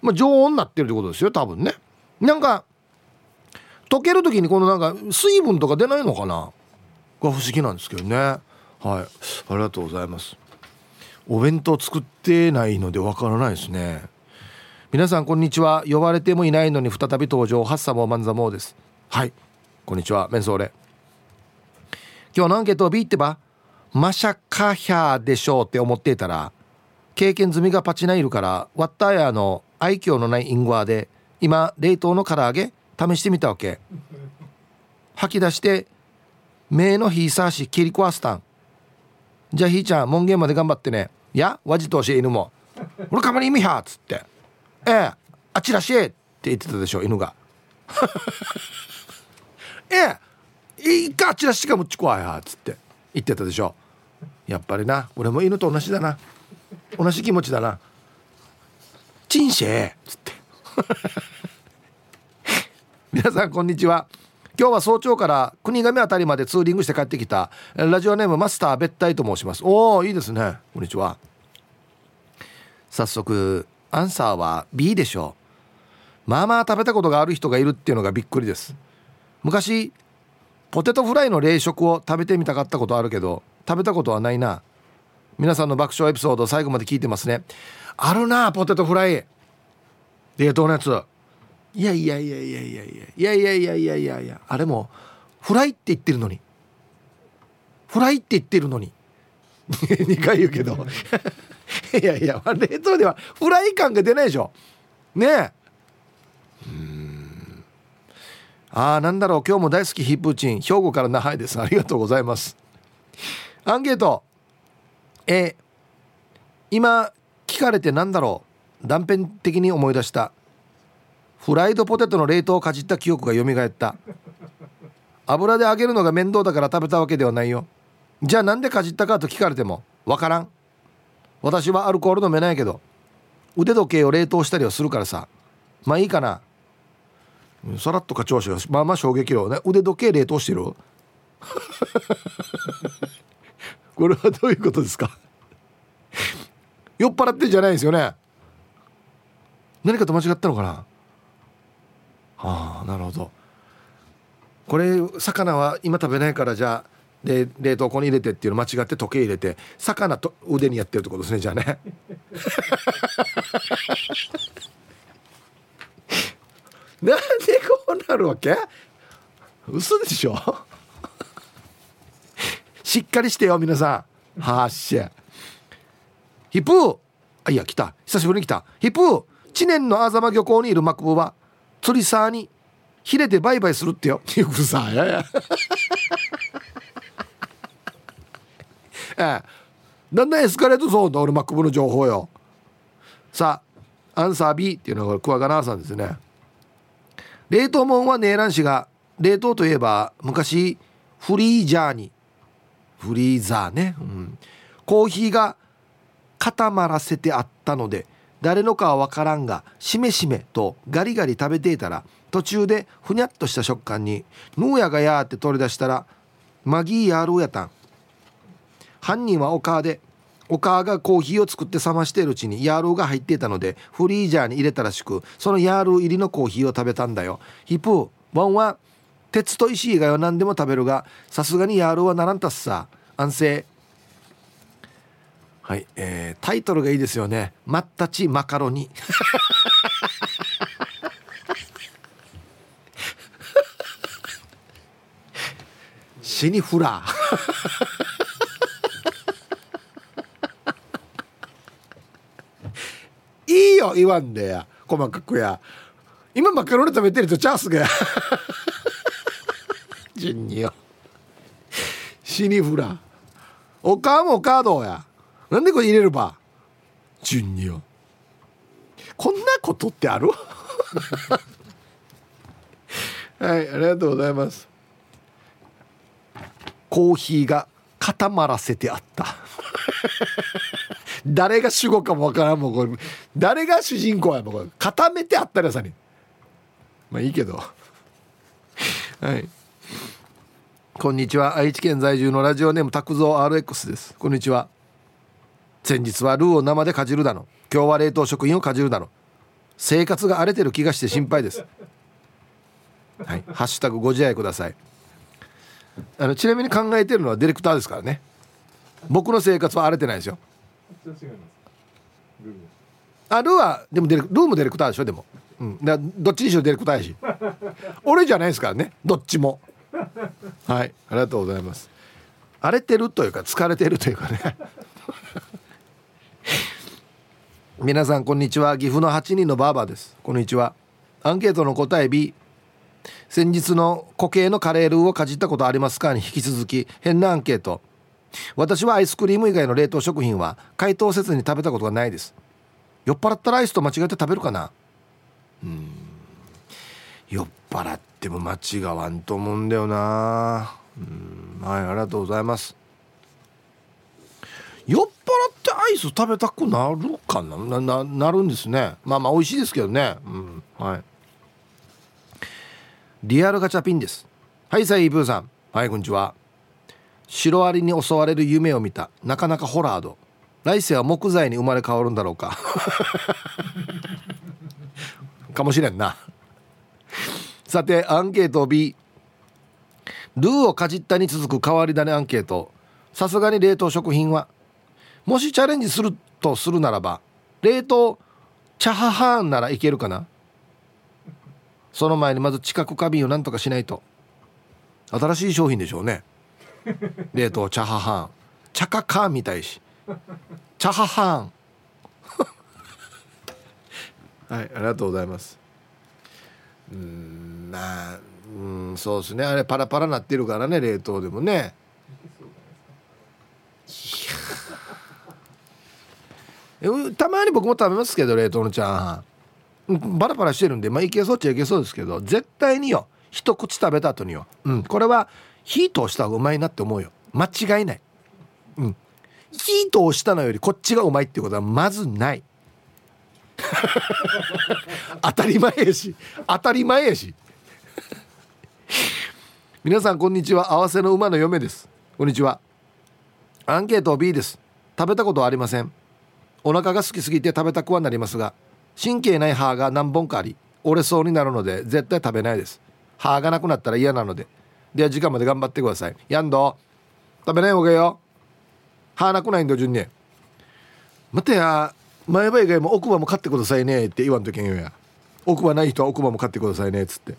まあ常温になってるってことですよ多分ね。なんか溶ける時にこのなんか水分とか出ないのかな。が不思議なんですけどね。はい。ありがとうございます。お弁当作ってないのでわからないですね。皆さんこんにちは。呼ばれてもいないのに再び登場。ハッサモーマンザモーです。はい。こんにちは。メンソーレ。今日のアンケートを B ってばマシャカヒャーでしょうって思っていたら経験済みがパチナイルからワッターヤの愛嬌のないインゴアで今冷凍の唐揚げ試してみたわけ。吐き出して目のひさし切り壊すたん。じゃあひいちゃん門限まで頑張ってね。やわじとし犬も俺かまり意味はっつってええあちらしえって言ってたでしょ犬が [laughs] ええいいかあちらしかむっち怖いはっつって言ってたでしょ。やっぱりな俺も犬と同じだな。同じ気持ちだなチンシェっつって。[laughs] 皆さんこんにちは。今日は早朝から国頭あたりまでツーリングして帰ってきたラジオネームマスター別体と申します。おおいいですね。こんにちは。早速アンサーは B でしょう。まあまあ食べたことがある人がいるっていうのがびっくりです。昔ポテトフライの冷食を食べてみたかったことあるけど食べたことはないな。皆さんの爆笑エピソード最後まで聞いてますね。あるなポテトフライ。冷凍のやつ。いやいやいやいやいやいやいやいやいやいやいやあれもフライって言ってるのに。フライって言ってるのに。[laughs] 2回言うけど。[laughs] いやいや冷凍ではフライ感が出ないでしょ。ねえ。うん。ああなんだろう。今日も大好きヒップーチン兵庫から那覇です。ありがとうございます。アンケート。え今聞かれてなんだろう。断片的に思い出した。フライドポテトの冷凍をかじった記憶が蘇った。油で揚げるのが面倒だから食べたわけではないよ。じゃあなんでかじったかと聞かれてもわからん。私はアルコール飲めないけど腕時計を冷凍したりはするからさ。まあいいかな。さらっと課長氏がまあまあ衝撃量ね。腕時計冷凍してる？[laughs] これはどういうことですか？酔っ払ってんじゃないですよね。何かと間違ったのかな？あなるほど。これ魚は今食べないからじゃあで冷凍庫に入れてっていうの間違って時計入れて魚と腕にやってるってことですねじゃあね。[laughs] なんでこうなるわけ？嘘でしょ？しっかりしてよ皆さん。はっしゃ。ヒップー。あいや来た。久しぶりに来た。ヒップー。知念の狭間漁港にいるマクブは釣り沢にヒレでバイバイするってよ。[laughs] よくさやや [laughs] ええ。だんだんエスカレートゾーンだ俺マックブの情報よ。さあアンサー B っていうのはこれクワガナーさんですね。冷凍もんはネーラン氏が冷凍といえば昔フリージャーに。フリーザーね、うん、コーヒーが固まらせてあったので誰のかは分からんがしめしめとガリガリ食べていたら途中でふにゃっとした食感に「ヌーヤがや」って取り出したら「マギーヤールーやたん」犯人はお母でお母がコーヒーを作って冷ましているうちにヤールーが入っていたのでフリージャーに入れたらしくそのヤールー入りのコーヒーを食べたんだよ。ヒプーワンは鉄と石以外は何でも食べるがさすがにヤールーはならんたっさ。安静。はい、えー、タイトルがいいですよね「マッタチマカロニ」死にフラー。いいよ言わんでや。細かくや。今マカロニ食べてるとチャンスが。順によ死にフラー。おかもカードや。なんでこれ入れるば？順によ。こんなことってある？[laughs] はいありがとうございます。コーヒーが固まらせてあった。[laughs] 誰が主語かもわからんもんこれ。誰が主人公やもんこれ。固めてあったらさに。まあいいけど。はい。こんにちは。愛知県在住のラジオネーム拓蔵 RX です。こんにちは。先日はルーを生でかじるだの。今日は冷凍食品をかじるだの。生活が荒れてる気がして心配です。はい。ハッシュタグご自愛ください。あのちなみに考えてるのはディレクターですからね。僕の生活は荒れてないですよ。あルーはでもデルルーもディレクターでしょでも、うん、だどっちにしろディレクターやし。俺じゃないですからね。どっちも。はい。ありがとうございます。荒れてるというか疲れてるというかね皆さんこんにちは。岐阜の8人のバーバーです。こんにちは。アンケートの答え B 先日の固形のカレールーをかじったことありますかに引き続き変なアンケート。私はアイスクリーム以外の冷凍食品は解凍せずに食べたことがないです。酔っ払ったらアイスと間違えて食べるかな。うん。酔っ払っても間違わんと思うんだよな。うん。はいありがとうございます。酔っ払ってアイス食べたくなるかな？なななるんですね。まあまあ美味しいですけどね。うん。はい。リアルガチャピンです。はいサイブーさん。はいこんにちは。シロアリに襲われる夢を見た。なかなかホラード来世は木材に生まれ変わるんだろうか。[laughs] かもしれんな。さてアンケート B ルーをかじったに続く変わり種アンケート。さすがに冷凍食品はもしチャレンジするとするならば冷凍チャハハーンならいけるかな？その前にまず知覚過敏をなんとかしないと。新しい商品でしょうね。冷凍チャハハン。チャカカーンみたいし。チャハハン。[laughs] はいありがとうございます。うんまあうんそうですね。あれパラパラなってるからね冷凍でもねたまに僕も食べますけど冷凍のチャーハン。バラバラしてるんでまあいけそうっちゃいけそうですけど絶対によ一口食べた後によ、うん、これは火通した方がうまいなって思うよ。間違いない、うん、火通したのよりこっちがうまいっていうことはまずない。[laughs] 当たり前やし。当たり前やし。[laughs] 皆さんこんにちは。合わせの馬の嫁です。こんにちは。アンケート B です。食べたことありません。お腹が好きすぎて食べたくはなりますが神経ない歯が何本かあり折れそうになるので絶対食べないです。歯がなくなったら嫌なので。では時間まで頑張ってください。やんど。食べない方がよ。歯なくないんだ順にまたや。前歯以外も奥歯も買ってくださいね。って言わんとけんよや。奥歯ない人は奥歯も買ってくださいね。っつって。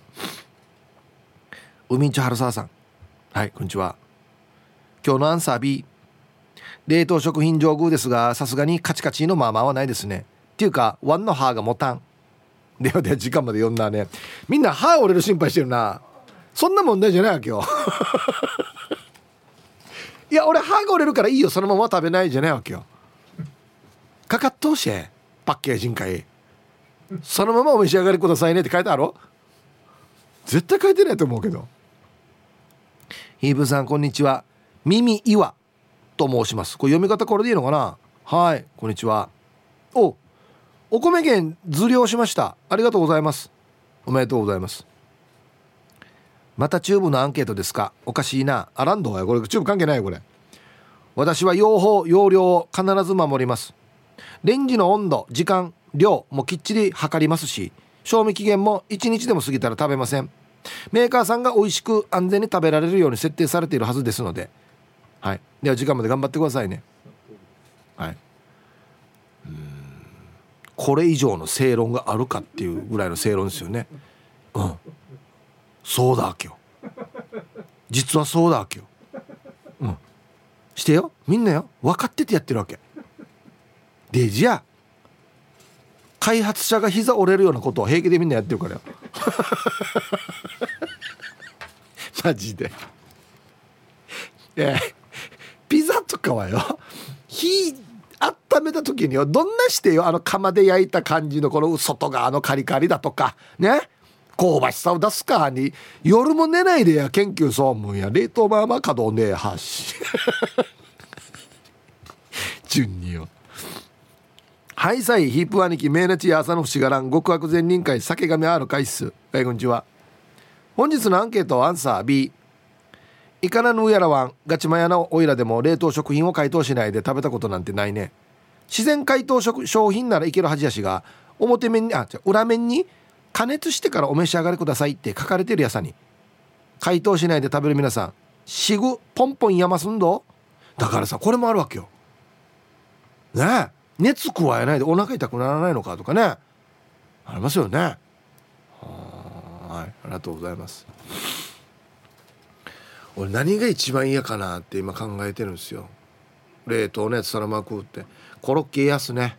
海んち春沢さん。はいこんにちは。今日のアンサー B 冷凍食品上宮ですがさすがにカチカチのまあまあはないですね。っていうかワンの歯が持たん。ではでは時間まで読んだね。みんな歯折れる心配してるな。そんな問題じゃないわけよ。[laughs] いや俺歯が折れるからいいよ。そのまま食べないじゃないわけよ。かかっとうしパッケージんかいそのままお召し上がりくださいね。って書いてある絶対書いてないと思うけど。ヒーブさんこんにちは。耳岩と申します。これ読み方これでいいのかな？はい。こんにちは。おお米券図量しました。ありがとうございます。おめでとうございます。またチューブのアンケートですか？おかしいな。アランドはこれチューブ関係ないよこれ。私は用法用量を必ず守ります。レンジの温度時間量もきっちり測りますし賞味期限も1日でも過ぎたら食べません。メーカーさんが美味しく安全に食べられるように設定されているはずですのではい。では時間まで頑張ってくださいね。はい。うん。これ以上の正論があるかっていうぐらいの正論ですよね。うん。そうだわけよ。実はそうだわけよ。うん。してよ。みんなよ。分かっててやってるわけ。でじゃあ開発者が膝折れるようなことを平気でみんなやってるからよ。[laughs] マジで。えピザとかはよ。火温めた時によどんなしてよ。あの釜で焼いた感じのこの外側のカリカリだとか。ね。香ばしさを出すか。に夜も寝ないでや。研究総務や冷凍まあまあ稼働ねえはし。[laughs] 順によ。はいさいヒープ兄貴名なちや朝の節がらん。極悪善人会酒神ある回数はいこんにちは。本日のアンケートアンサー B イカナヌーやらワンガチマヤのオイラでも冷凍食品を解凍しないで食べたことなんてないね。自然解凍食商品ならいけるはずやしが表面にあじゃ裏面に加熱してからお召し上がりくださいって書かれてるやさに。解凍しないで食べる皆さんしぐポンポンやますんど。だからさこれもあるわけよ。ねえ。熱加えないでお腹痛くならないのかとかね。ありますよね。はい。ありがとうございます。俺何が一番嫌かなって今考えてるんですよ。冷凍のやつそのまま食うって。コロッケ嫌っすね。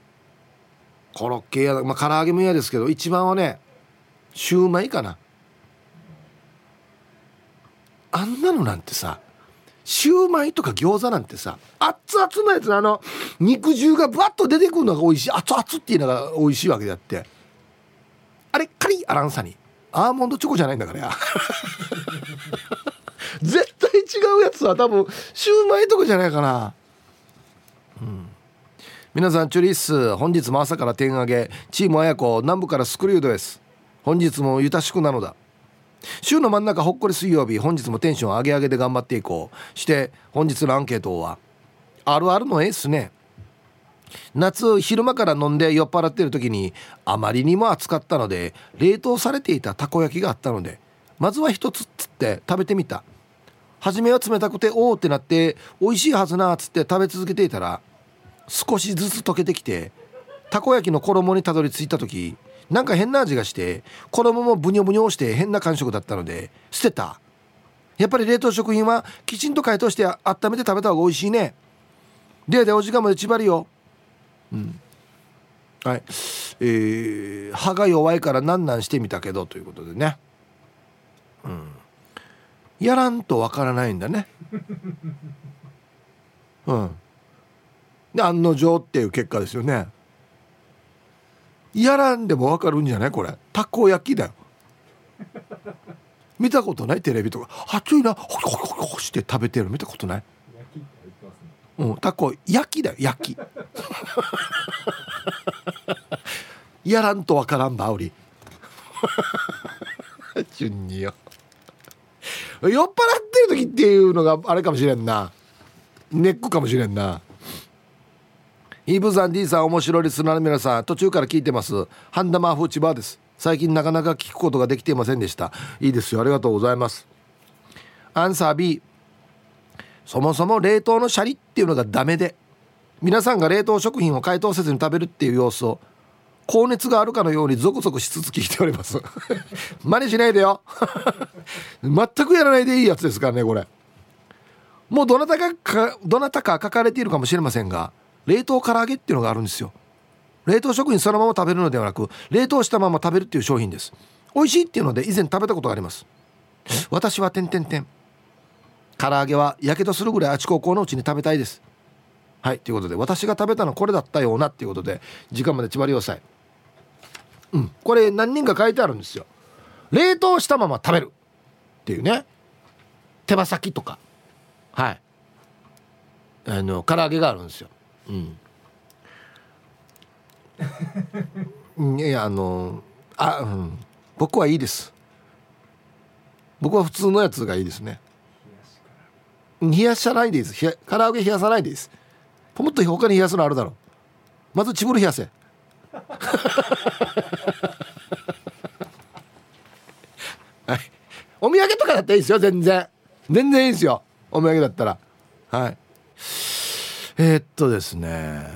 コロッケ嫌だ。まあ唐揚げも嫌ですけど一番はねシューマイかな。あんなのなんてさシューマイとか餃子なんてさ熱々のやつあの肉汁がバッと出てくるのが美味しい。熱々っていうのが美味しいわけであって。あれカリあらんさにアーモンドチョコじゃないんだからや。絶 [laughs] うやつは多分シューマイとかじゃないかな。うん。皆さんチュリッス本日も朝から点上げ。チーム綾子南部からスクリュードです。本日もゆたしくなのだ。週の真ん中ほっこり水曜日本日もテンション上げ上げで頑張っていこう。して本日のアンケートはあるあるのええっすね。夏昼間から飲んで酔っ払ってる時にあまりにも暑かったので冷凍されていたたこ焼きがあったのでまずは一つっつって食べてみた。初めは冷たくておおってなって美味しいはずなっつって食べ続けていたら少しずつ溶けてきてたこ焼きの衣にたどり着いた時なんか変な味がして衣もブニョブニョして変な感触だったので捨てた。やっぱり冷凍食品はきちんと解凍して温めて食べた方が美味しいね。ではでお時間まで縛りよ。うん。はい。えー、歯が弱いからなんなんしてみたけどということでね。うん。やらんとわからないんだね。[laughs] うん。で案の定っていう結果ですよね。やらんでもわかるんじゃない？これ。たこ焼きだよ。[laughs] 見たことない？テレビとか。熱いな。ホコホコホコして食べてる見たことないうんたこ焼きだよ焼きやらんとわからんばおり順によ酔っ払ってる時っていうのがあれかもしれんな。ネックかもしれんな。ヒーブさん D さん面白いリスナーの皆さん途中から聞いてます。ハンダマーフーチバーです。最近なかなか聞くことができていませんでした。いいですよ。ありがとうございます。アンサー B そもそも冷凍のシャリっていうのがダメで。皆さんが冷凍食品を解凍せずに食べるっていう様子を高熱があるかのようにゾクゾクしつつ聞いております。[laughs] 真似しないでよ。[laughs] 全くやらないでいいやつですからねこれ。もうどなたかどなたか書かれているかもしれませんが冷凍唐揚げっていうのがあるんですよ。冷凍食品そのまま食べるのではなく冷凍したまま食べるっていう商品です。美味しいっていうので以前食べたことがあります。私は点々点唐揚げはやけどするぐらいあちここのうちに食べたいです。はいということで私が食べたのこれだったようなっていうことで時間まで縛りをさい。うん。これ何人か書いてあるんですよ。冷凍したまま食べるっていうね。手羽先とか。はい。あの唐揚げがあるんですよ。うん。いやあのあ、うん、僕はいいです。僕は普通のやつがいいですね。冷やさないでいいです。唐揚げ冷やさないでいいです。もっと他に冷やすのあるだろう。まずチブル冷やせ。[laughs] はい。お土産とかだったらいいですよ全然。全然いいですよ。お土産だったら。はい。えー、っとですね。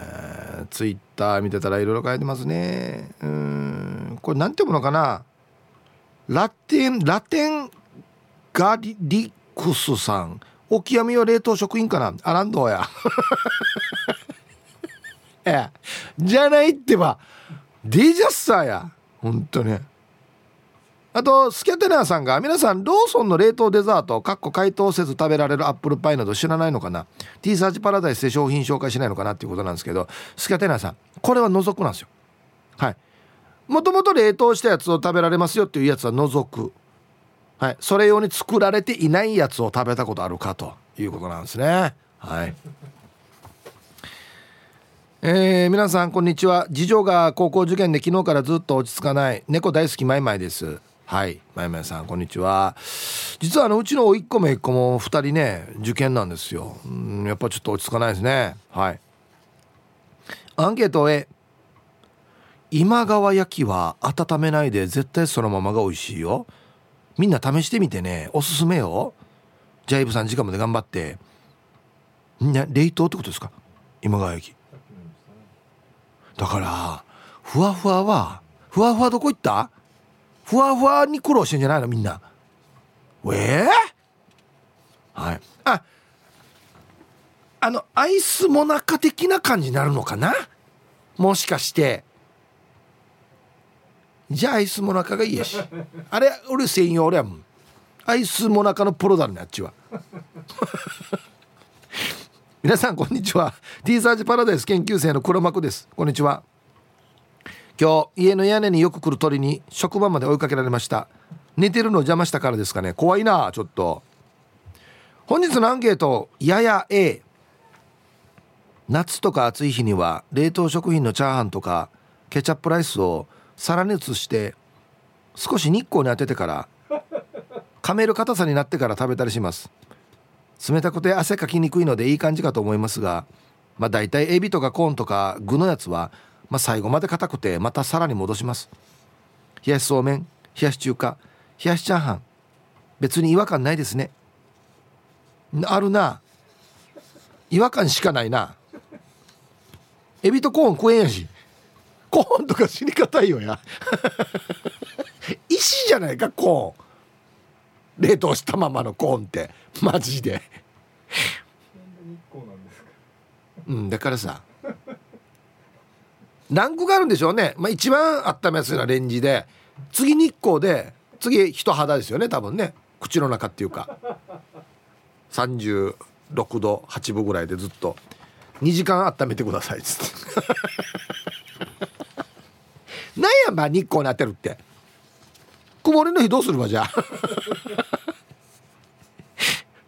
ツイッター見てたらいろいろ書いてますね。うん。これ何て読むのかな？ラテンラテンガリリクスさん。オキアミは冷凍食品かな？あらんどうや。じゃないってばディジャスサーや。本当に。あとスキャテナーさんが皆さんローソンの冷凍デザートかっこ解凍せず食べられるアップルパイなど知らないのかな？T サーチパラダイスで商品紹介しないのかなっていうことなんですけどスキャテナーさんこれは除くなんですよ。はい。もともと冷凍したやつを食べられますよっていうやつは除く。はい。それ用に作られていないやつを食べたことあるかということなんですね。はい。えー、皆さんこんにちは。次女が高校受験で昨日からずっと落ち着かない。猫大好きマイマイです。はい。まいまいさんこんにちは。実はあのうちの甥っ子も一個も2人ね受験なんですよ。うんやっぱちょっと落ち着かないですね。はい。アンケート A 今川焼きは温めないで絶対そのままが美味しいよ。みんな試してみてね。おすすめよ。じゃあイブさん時間まで頑張って。ね冷凍ってことですか？今川焼き。だからふわふわはふわふわどこ行った？ふわふわに苦労してんじゃないのみんな。ええー、はい。ああのアイスモナカ的な感じになるのかな？もしかして。じゃあアイスモナカがいいやし。あれ俺専用俺はアイスモナカのプロだねあっちは。皆さんこんにちは。T サージパラダイス研究生の黒幕です。こんにちは。今日家の屋根によく来る鳥に職場まで追いかけられました。寝てるの邪魔したからですかね。怖いなちょっと。本日のアンケートやや A 夏とか暑い日には冷凍食品のチャーハンとかケチャップライスを皿に移して少し日光に当ててから噛める硬さになってから食べたりします。冷たくて汗かきにくいのでいい感じかと思いますがまあ大体エビとかコーンとか具のやつはまあ、最後まで硬くてまたさらに戻します。冷やしそうめん冷やし中華冷やしチャーハン別に違和感ないですね。あるな。違和感しかないな。エビとコーン食えんやし。コーンとか死に方いよや。[laughs] 石じゃないかコーン。冷凍したままのコーンって。マジで。うんだからさランクがあるんでしょうね、まあ、一番温めやすいのはレンジで次日光で次人肌ですよね多分ね。口の中っていうか。36度8分ぐらいでずっと。2時間温めてくださいっつって。[laughs] なんやまあ日光に当てるって。曇りの日どうするばじゃあ。[laughs]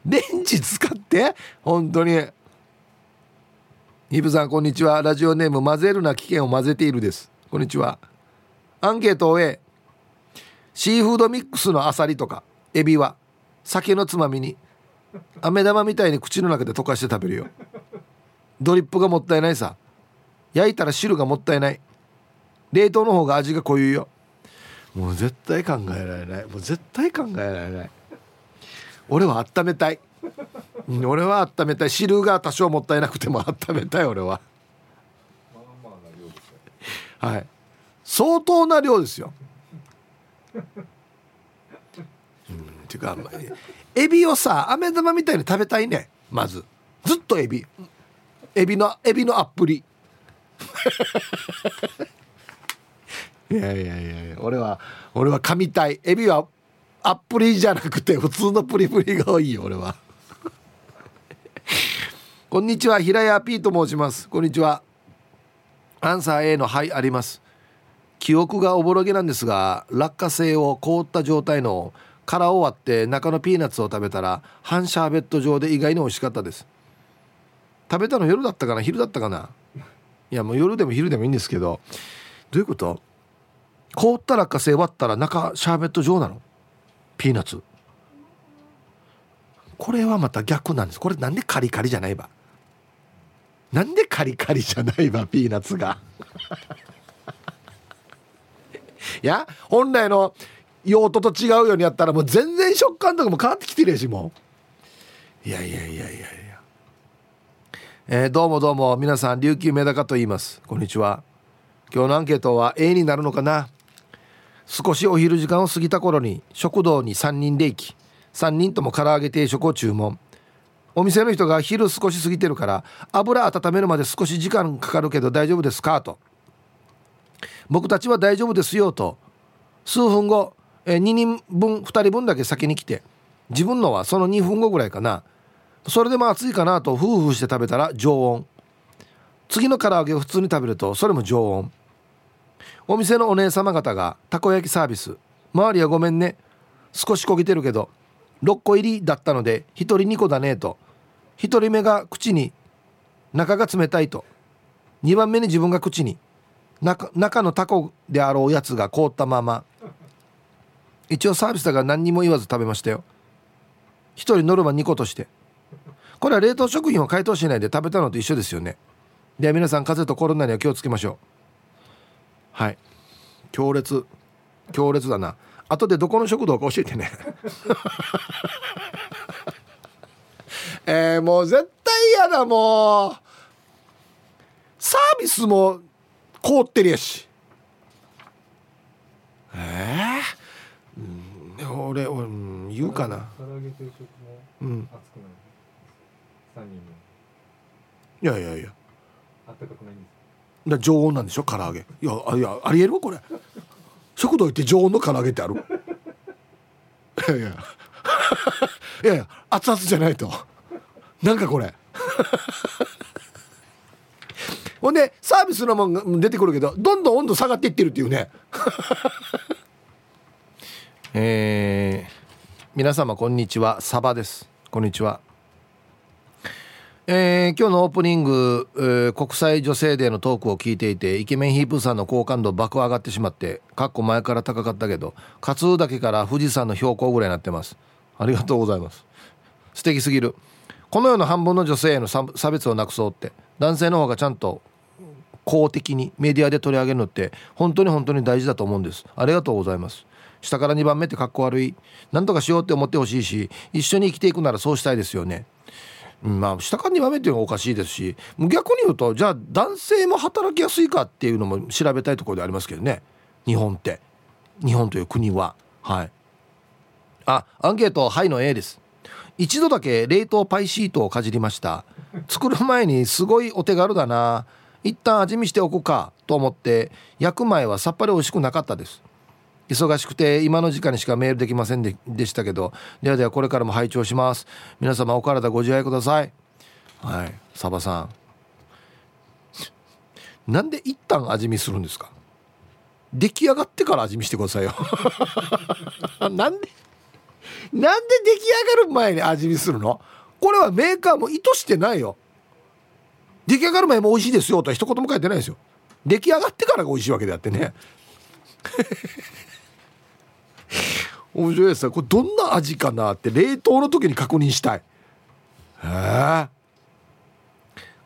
レンジ使って？本当に。イブさんこんにちは。ラジオネーム混ぜるな危険を混ぜているです。こんにちは。アンケートを終えシーフードミックスのあさりとかエビは酒のつまみに飴玉みたいに口の中で溶かして食べるよ。ドリップがもったいないさ。焼いたら汁がもったいない。冷凍の方が味が濃いよもう絶対考えられない。もう絶対考えられない。俺は温めたい。俺は温めたい。汁が多少もったいなくても温めたい俺は。はい。相当な量ですよ。うんていうかエビをさ飴玉みたいに食べたいね。まず。ずっとエビ。エビのエビのアップリ。いやいやいやいや。俺は俺は噛みたいエビはアップリじゃなくて普通のプリプリが多いよ俺は。[laughs] こんにちは平屋 P と申します。こんにちは。アンサー A のはいあります。記憶がおぼろげなんですが落花生を凍った状態の殻を割って中のピーナッツを食べたら半シャーベット状で意外に美味しかったです。食べたの夜だったかな？昼だったかな？いやもう夜でも昼でもいいんですけど。どういうこと？凍った落花生割ったら中シャーベット状なの？ピーナッツ。これはまた逆なんです。これなんでカリカリじゃないば？なんでカリカリじゃないばピーナッツが？[laughs] いや本来の用途と違うようにやったらもう全然食感とかも変わってきてるしもう。いやいやいやいやいや。えー、どうもどうも皆さん琉球メダカと言います。こんにちは。今日のアンケートは A になるのかな？少しお昼時間を過ぎた頃に食堂に3人で行き3人とも唐揚げ定食を注文。お店の人が昼少し過ぎてるから油温めるまで少し時間かかるけど大丈夫ですか？と。僕たちは大丈夫ですよと。数分後2人分2人分だけ先に来て自分のはその2分後ぐらいかな。それでも暑いかなとフーフーして食べたら常温。次の唐揚げを普通に食べるとそれも常温。お店のお姉様方がたこ焼きサービス。周りはごめんね。少し焦げてるけど6個入りだったので1人2個だねと。1人目が口に中が冷たいと。2番目に自分が口に中中のタコであろうやつが凍ったまま。一応サービスだから何にも言わず食べましたよ。1人ノルマ2個として。これは冷凍食品を解凍しないで食べたのと一緒ですよね。では皆さん風邪とコロナには気をつけましょう。はい。強烈。強烈だな。後でどこの食堂か教えてね。[laughs] えー、もう絶対嫌だもう。サービスも凍ってるやし。ええー、うん、俺俺、うん、言うかな。うん。いやいやいや。あったかくないんですだ常温なんでしょ唐揚げ。いやあいやありえるこれ。食堂行って常温の唐揚げってある。[laughs] いやいや。[laughs] いやいや熱々じゃないと。なんかこれ。[laughs] ほんでサービスのもん出てくるけどどんどん温度下がっていってるっていうね。えー、皆様こんにちは。サバです。こんにちは。えー、今日のオープニング、えー、国際女性デーのトークを聞いていてイケメンヒープーさんの好感度爆上がってしまってかっこ前から高かったけど勝岳から富士山の標高ぐらいになってます。ありがとうございます。素敵すぎる。この世の半分の女性への差別をなくそうって男性の方がちゃんと公的にメディアで取り上げるのって本当に本当に大事だと思うんです。ありがとうございます。下から2番目ってかっこ悪い。何とかしようって思ってほしいし一緒に生きていくならそうしたいですよね。まあ下から2番目っていうのがおかしいですし逆に言うとじゃあ男性も働きやすいかっていうのも調べたいところでありますけどね。日本って。日本という国は。はい。あアンケート「はい」の A です。一度だけ冷凍パイシートをかじりました。作る前にすごいお手軽だな。一旦味見しておくかと思って焼く前はさっぱり美味しくなかったです。忙しくて今の時間にしかメールできませんででしたけどではではこれからも拝聴します。皆様お体ご自愛ください。はい。サバさん。なんで一旦味見するんですか？出来上がってから味見してくださいよ。[laughs] なんでなんで出来上がる前に味見するの？これはメーカーも意図してないよ。出来上がる前も美味しいですよとは一言も書いてないですよ。出来上がってからが美味しいわけであってね。[laughs] 面白いですこれどんな味かなって冷凍の時に確認したい。へえ。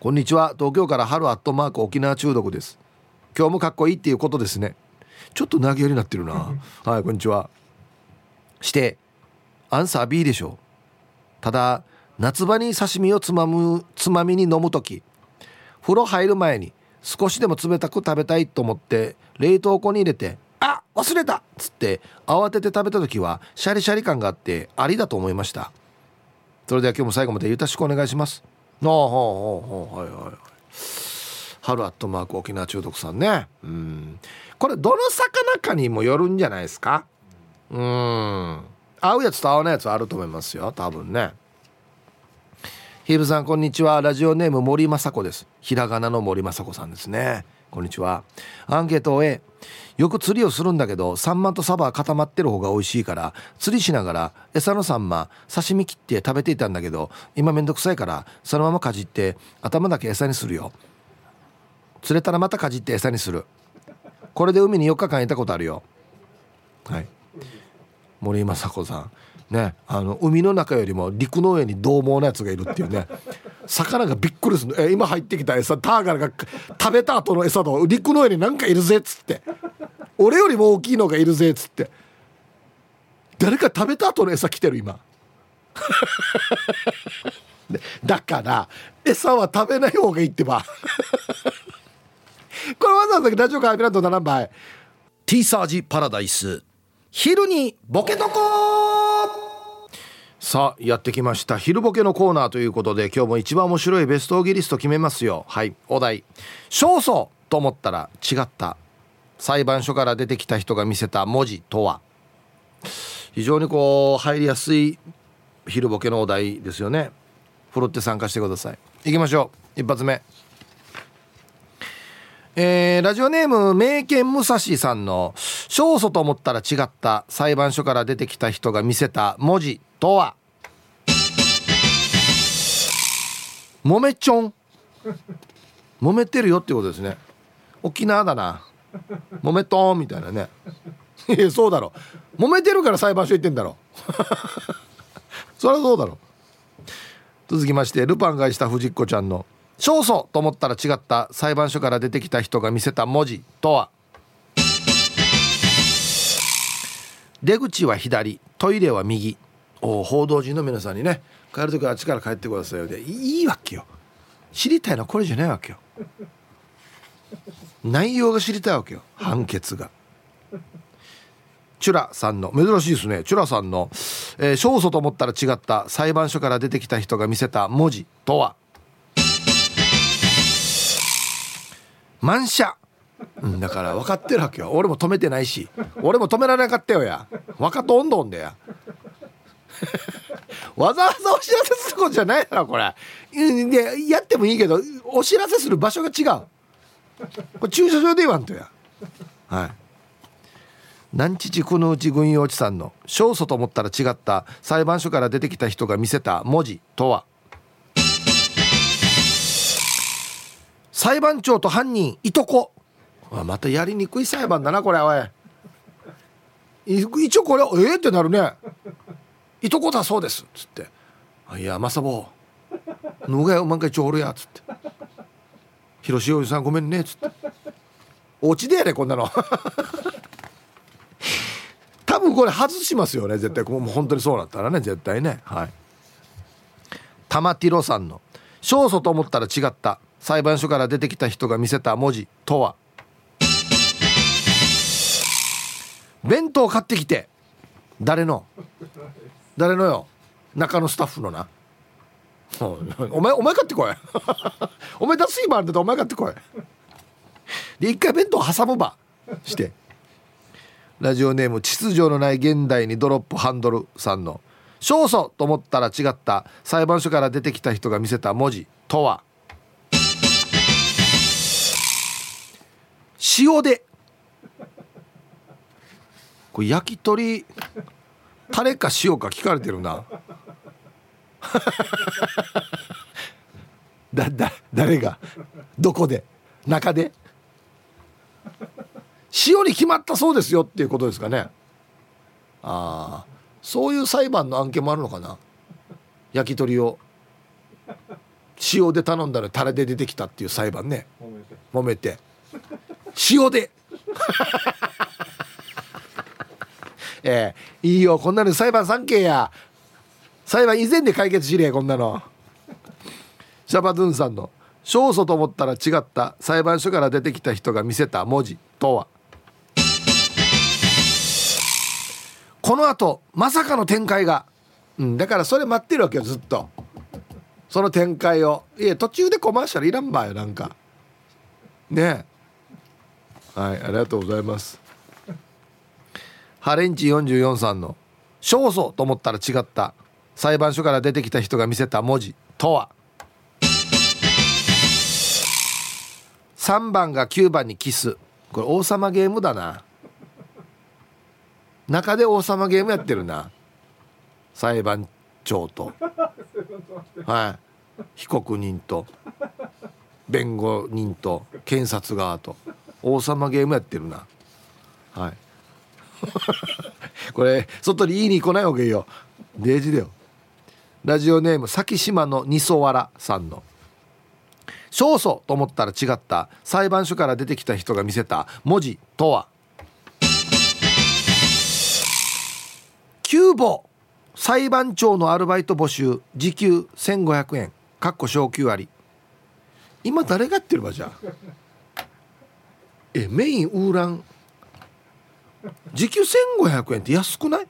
こんにちは。東京から春アットマーク沖縄中毒です。今日もかっこいいっていうことですね。ちょっと投げようになってるな。[laughs] はいこんにちは。してアンサー B でしょただ夏場に刺身をつまむつまみに飲む時風呂入る前に少しでも冷たく食べたいと思って冷凍庫に入れて「あ忘れた!」っつって慌てて食べた時はシャリシャリ感があってありだと思いました。それでは今日も最後までよろしくお願いします。ああほうほうほうはいはい春アットマーク沖縄中毒さんね。うん。これどの魚かにもよるんじゃないですか？うん。合うやつと合わないやつあると思いますよ多分ね。ヒーブさんこんにちは。ラジオネーム森雅子です。ひらがなの森雅子さんですね。こんにちは。アンケートを A よく釣りをするんだけどサンマとサバ固まってる方が美味しいから釣りしながら餌のサンマ刺身切って食べていたんだけど今めんどくさいからそのままかじって頭だけ餌にするよ。釣れたらまたかじって餌にする。これで海に4日間いたことあるよ。はい。森雅子さん。ねあの海の中よりも陸の上に獰猛なやつがいるっていうね。[laughs] 魚がびっくりする。え今入ってきた餌ターガルが食べた後の餌と陸の上になんかいるぜっつって。俺よりも大きいのがいるぜっつって。誰か食べた後の餌来てる今。[laughs] だから餌は食べない方がいいってば。これわざわざラジオカービランド7倍 T サージパラダイス。昼にボケとこさあやってきました。昼ボケのコーナーということで今日も一番面白いベストオギリスト決めますよ。はいお題。勝訴と思ったら違った裁判所から出てきた人が見せた文字とは？非常にこう入りやすい昼ボケのお題ですよね。ふるって参加してください。行きましょう。一発目。えー、ラジオネーム名犬武蔵さんの勝訴と思ったら違った裁判所から出てきた人が見せた文字とは？もめちょん。揉めてるよってことですね。沖縄だな。もめとんみたいなね。いやそうだろ。揉めてるから裁判所行ってんだろ。[laughs] そりゃそうだろ。続きましてルパンがした藤子ちゃんの。勝訴と思ったら違った裁判所から出てきた人が見せた文字とは？出口は左トイレは右。お報道陣の皆さんにね帰る時はあっちから帰ってくださいよ。でいいわけよ。知りたいのはこれじゃないわけよ。[laughs] 内容が知りたいわけよ。判決が。チュラさんの珍しいですね。チュラさんの、えー、勝訴と思ったら違った裁判所から出てきた人が見せた文字とは？満車、うん、だから分かってるわけよ。俺も止めてないし。俺も止められなかったよや。分かっとんどんでや。[laughs] わざわざお知らせすることじゃないだろこれ。でやってもいいけどお知らせする場所が違う。これ駐車場で言わんとや。はい。南父このうち軍用地さんの勝訴と思ったら違った裁判所から出てきた人が見せた文字とは？裁判長と犯人いとこ。またやりにくい裁判だなこれおい。一応これええー、ってなるね。いとこだそうですっつって「いやまさぼうぬがやおまんかいちょおるや」っつって「広しおじさんごめんね」っつって。お家でやれこんなの。[laughs] 多分これ外しますよね絶対。もう本当にそうなったらね絶対ね。はい。玉ティロさんの「勝訴と思ったら違った」裁判所から出てきた人が見せた文字とは？弁当買ってきて。誰の？誰のよ？中のスタッフのな。お前お前買ってこい。[laughs] お前出す今あるんだったお前買ってこい。で一回弁当挟むば。して。ラジオネーム秩序のない現代にドロップハンドルさんの。勝訴と思ったら違った裁判所から出てきた人が見せた文字とは？塩で。これ焼き鳥タレか塩か聞かれてるな。[laughs] だだ誰が？どこで？中で？塩に決まったそうですよっていうことですかね。ああ。そういう裁判の案件もあるのかな。焼き鳥を。塩で頼んだらタレで出てきたっていう裁判ね。揉めて。塩で。[laughs] ええいいよこんなの裁判3件や。裁判以前で解決しれこんなの。シャバドゥンさんの。勝訴と思ったら違った。裁判所から出てきた人が見せた文字とは。このあとまさかの展開が、うん、だからそれ待ってるわけよずっと。その展開を。いや途中でコマーシャルいらんばよなんか。ねえ。はいありがとうございます。ハレンチ44さんの「勝訴と思ったら違った裁判所から出てきた人が見せた文字とは？3番が9番にキス。これ王様ゲームだな。中で王様ゲームやってるな。裁判長と。[laughs] はい。被告人と弁護人と検察側と。王様ゲームやってるな。はい。[laughs] これ外に言いに来ないわけよ。デジだよ。ラジオネーム先島のにそわらさんの。勝訴と思ったら違った。裁判所から出てきた人が見せた。文字とは。急募裁判長のアルバイト募集。時給1500円。かっこ昇給あり。今誰がやってるわじゃあえメインウーラン。時給1500円って安くない？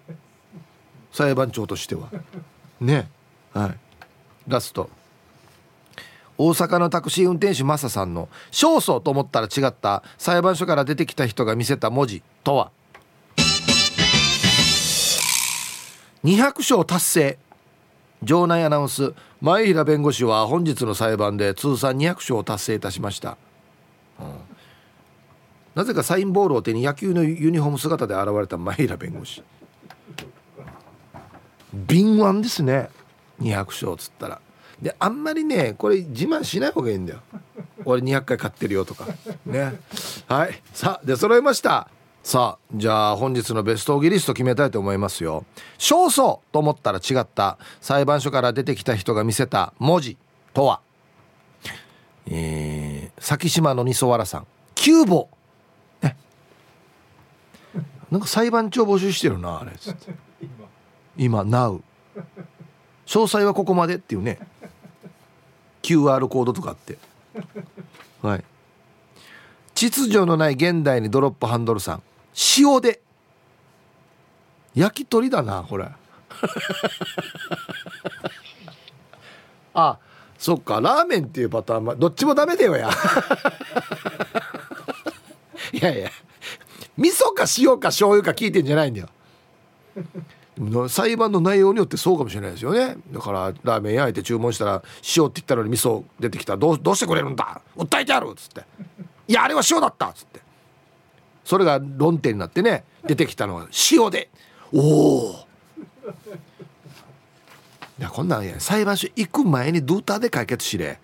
裁判長としては。ね。はい。ラスト。大阪のタクシー運転手マサさんの「勝訴と思ったら違った。裁判所から出てきた人が見せた文字とは？200勝達成。場内アナウンス前平弁護士は本日の裁判で通算200勝を達成いたしました、うん、なぜかサインボールを手に野球のユニフォーム姿で現れた前平弁護士。敏腕ですね。200勝っつったら。であんまりねこれ自慢しない方がいいんだよ。俺200回買ってるよとか。ね。はい。さあで揃いました。さあじゃあ本日のベストオギリスト決めたいと思いますよ。勝訴と思ったら違った。裁判所から出てきた人が見せた文字とは？えー、先島の磯原さん。急募ねなんか裁判長募集してるなあれ。今。Now 詳細はここまでっていうね。QR コードとかあって。はい。秩序のない現代にドロップハンドルさん塩で。焼き鳥だなこれ。あそっかラーメンっていうパターンどっちもダメだよや。いやいや。味噌か塩か醤油か聞いてんじゃないんだよ。裁判の内容によってそうかもしれないですよね。だからラーメン焼いて注文したら塩って言ったのに味噌出てきたらどうどうしてくれるんだ。訴えてやるっつって「いやあれは塩だった」っつってそれが論点になってね出てきたのは塩で。おおいやこんなんや裁判所行く前にドーターで解決しれ。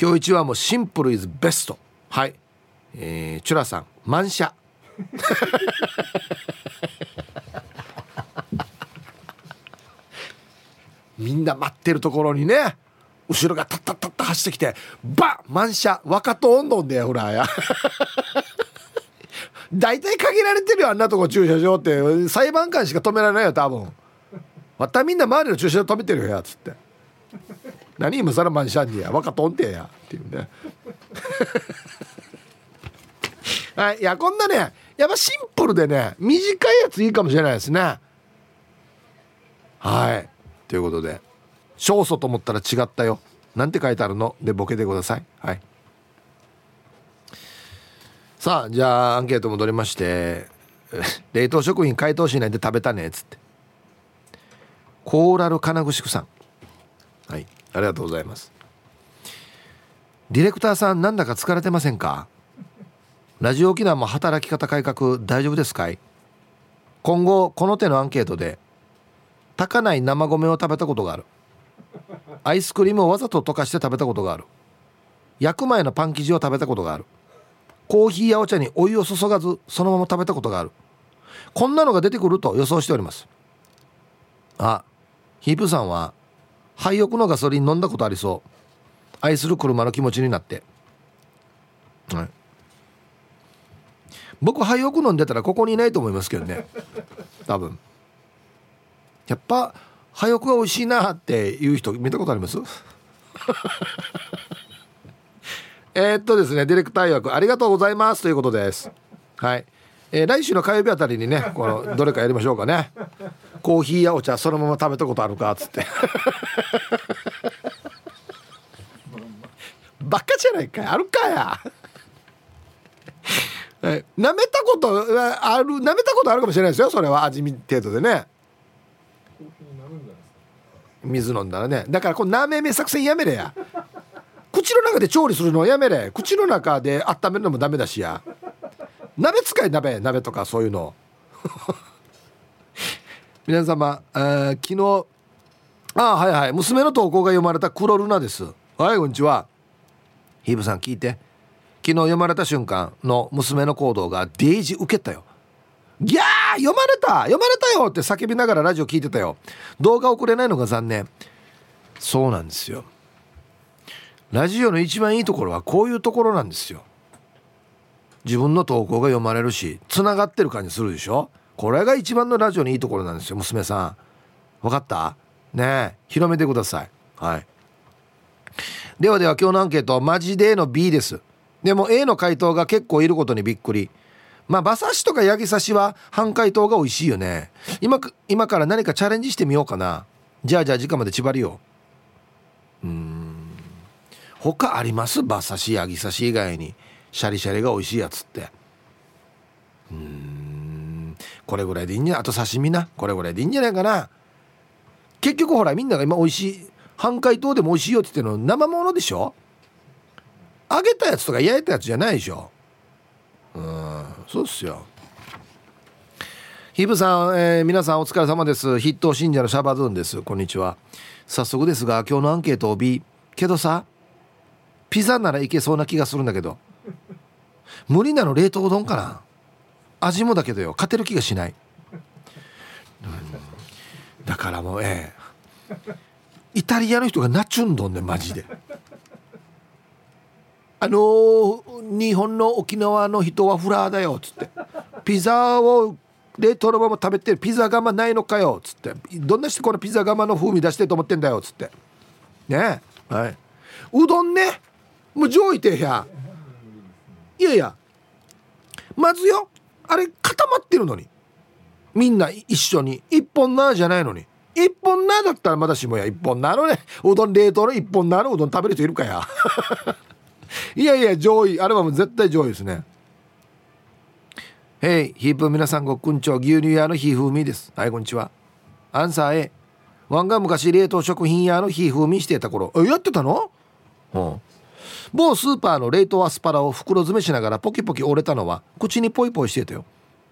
今日一はもうシンプルイズベストはい。えー、チュラさん満車。[laughs] みんな待ってるところにね。後ろがタッタッタッタ走ってきてバッ満車若と温度んだよほらや。[laughs] 大体限られてるよあんなとこ駐車場って。裁判官しか止められないよ多分。またみんな周りの駐車場止めてるよやつって。何今更満車にや若とんてやっていうね。[laughs] はいいやこんなねやっぱシンプルでね短いやついいかもしれないですね。はい。ということで。勝訴と思ったら違ったよ。なんて書いてあるの？でボケてください。はい。さあじゃあアンケート戻りまして [laughs] 冷凍食品解凍しないで食べたねっつって。コーラル金具宿さん。はい。ありがとうございます。ディレクターさんなんだか疲れてませんか？ラジオ沖縄も働き方改革大丈夫ですかい？今後この手のアンケートで炊かない生米を食べたことがある。アイスクリームをわざと溶かして食べたことがある。焼く前のパン生地を食べたことがある。コーヒーやお茶にお湯を注がずそのまま食べたことがある。こんなのが出てくると予想しております。あヒープさんは廃屋のガソリン飲んだことありそう。愛する車の気持ちになって。はい。僕廃屋飲んでたらここにいないと思いますけどね。多分。やっぱ廃屋が美味しいなっていう人見たことあります？[laughs] えっとですねディレクター役ありがとうございます。ということです。はい。えー、来週の火曜日あたりにねこのどれかやりましょうかね。コーヒーやお茶そのまま食べたことあるかっつって。[laughs] バカじゃないかあるかや。え舐めたことある舐めたことあるかもしれないですよ。それは味見程度でね。水飲んだらね。だからこの舐めめ作戦やめれや。口の中で調理するのやめれ。口の中で温めるのもダメだしや。鍋使い鍋鍋とかそういうの。[laughs] 皆様あ昨日あはいはい。娘の投稿が読まれた黒ルナです。はいこんにちは。ヒーブさん聞いて。昨日読まれた瞬間の娘の行動がデイジ受けたよ。ギャー読まれた読まれたよって叫びながらラジオ聞いてたよ。動画送れないのが残念。そうなんですよ。ラジオの一番いいところはこういうところなんですよ。自分の投稿が読まれるしつながってる感じするでしょ？これが一番のラジオにいいところなんですよ娘さん。分かった？ねえ広めてください。はい。ではでは今日のアンケート。マジで A の B です。でも A の回答が結構いることにびっくり。まあ馬刺しとかヤギ刺しは半解凍が美味しいよね。今今から何かチャレンジしてみようかな。じゃあじゃあ時間まで縛りよう。ん。他あります？馬刺しヤギ刺し以外に。シャリシャリが美味しいやつって。うん。これぐらいでいいんじゃないあと刺身な。これぐらいでいいんじゃないかな。結局ほらみんなが今美味しい半解凍でも美味しいよって言ってるの生ものでしょ？揚げたやつとか焼いたやつじゃないでしょ？うん。そうっすよ。ヒブさん、えー、皆さんお疲れ様です。筆頭信者のシャバドゥンです。こんにちは。早速ですが今日のアンケートを B けどさピザならいけそうな気がするんだけど。無理なの冷凍丼かな。味もだけどよ。勝てる気がしない、うん、だからもうええイタリアの人がナチュンドンねマジであのー、日本の沖縄の人はフラーだよっつって。ピザを冷凍のまま食べてピザ窯ないのかよっつって。どんなしてこのピザ窯の風味出してと思ってんだよっつって。ねえ。はい。うどんね。もう上位てや。いやいや。まずよ。あれ固まってるのに。みんな一緒に。一本なじゃないのに。一本なだったらまだしもや。一本なのね。うどん冷凍の一本なの。うどん食べる人いるかや。いやいや上位あれはもう絶対上位ですね。へいヒープ皆さんごくんちょ牛乳屋のひ風味です。はいこんにちは。アンサー A ワンが昔冷凍食品屋のひ風味してた頃。えやってたの？うん。某スーパーの冷凍アスパラを袋詰めしながらポキポキ折れたのは口にポイポイしてたよ。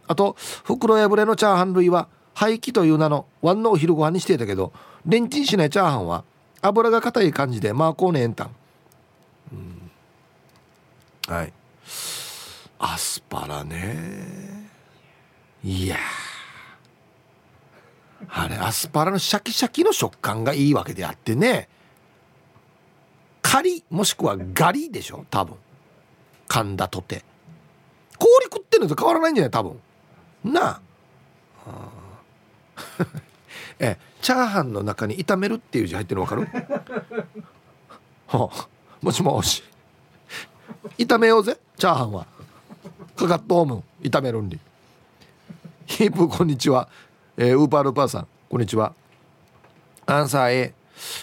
あと袋破れのチャーハン類は廃棄という名のワンのお昼ご飯にしてたけどレンチンしないチャーハンは油が硬い感じでまあこうねえんたんはい。アスパラね。いやあれアスパラのシャキシャキの食感がいいわけであってね。カリもしくはガリでしょ？多分。噛んだとて。氷食ってるのと変わらないんじゃない？多分。なあ。[laughs] えチャーハンの中に炒めるっていう字入ってるの分かる？[laughs] はあ、もしもし。炒めようぜ。チャーハンは。かかっとうむ炒めるんにヒープこんにちは、えー、ウーパールーパーさん。こんにちは。アンサー A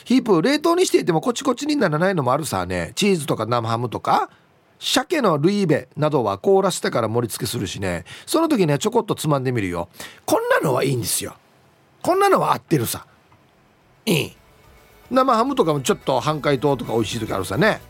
ヒープ冷凍にしていてもコチコチにならないのもあるさね。チーズとか生ハムとか鮭のルイベなどは凍らせてから盛り付けするしね。その時ねちょこっとつまんでみるよ。こんなのはいいんですよ。こんなのは合ってるさ。いい。生ハムとかもちょっと半解凍とか美味しい時あるさね。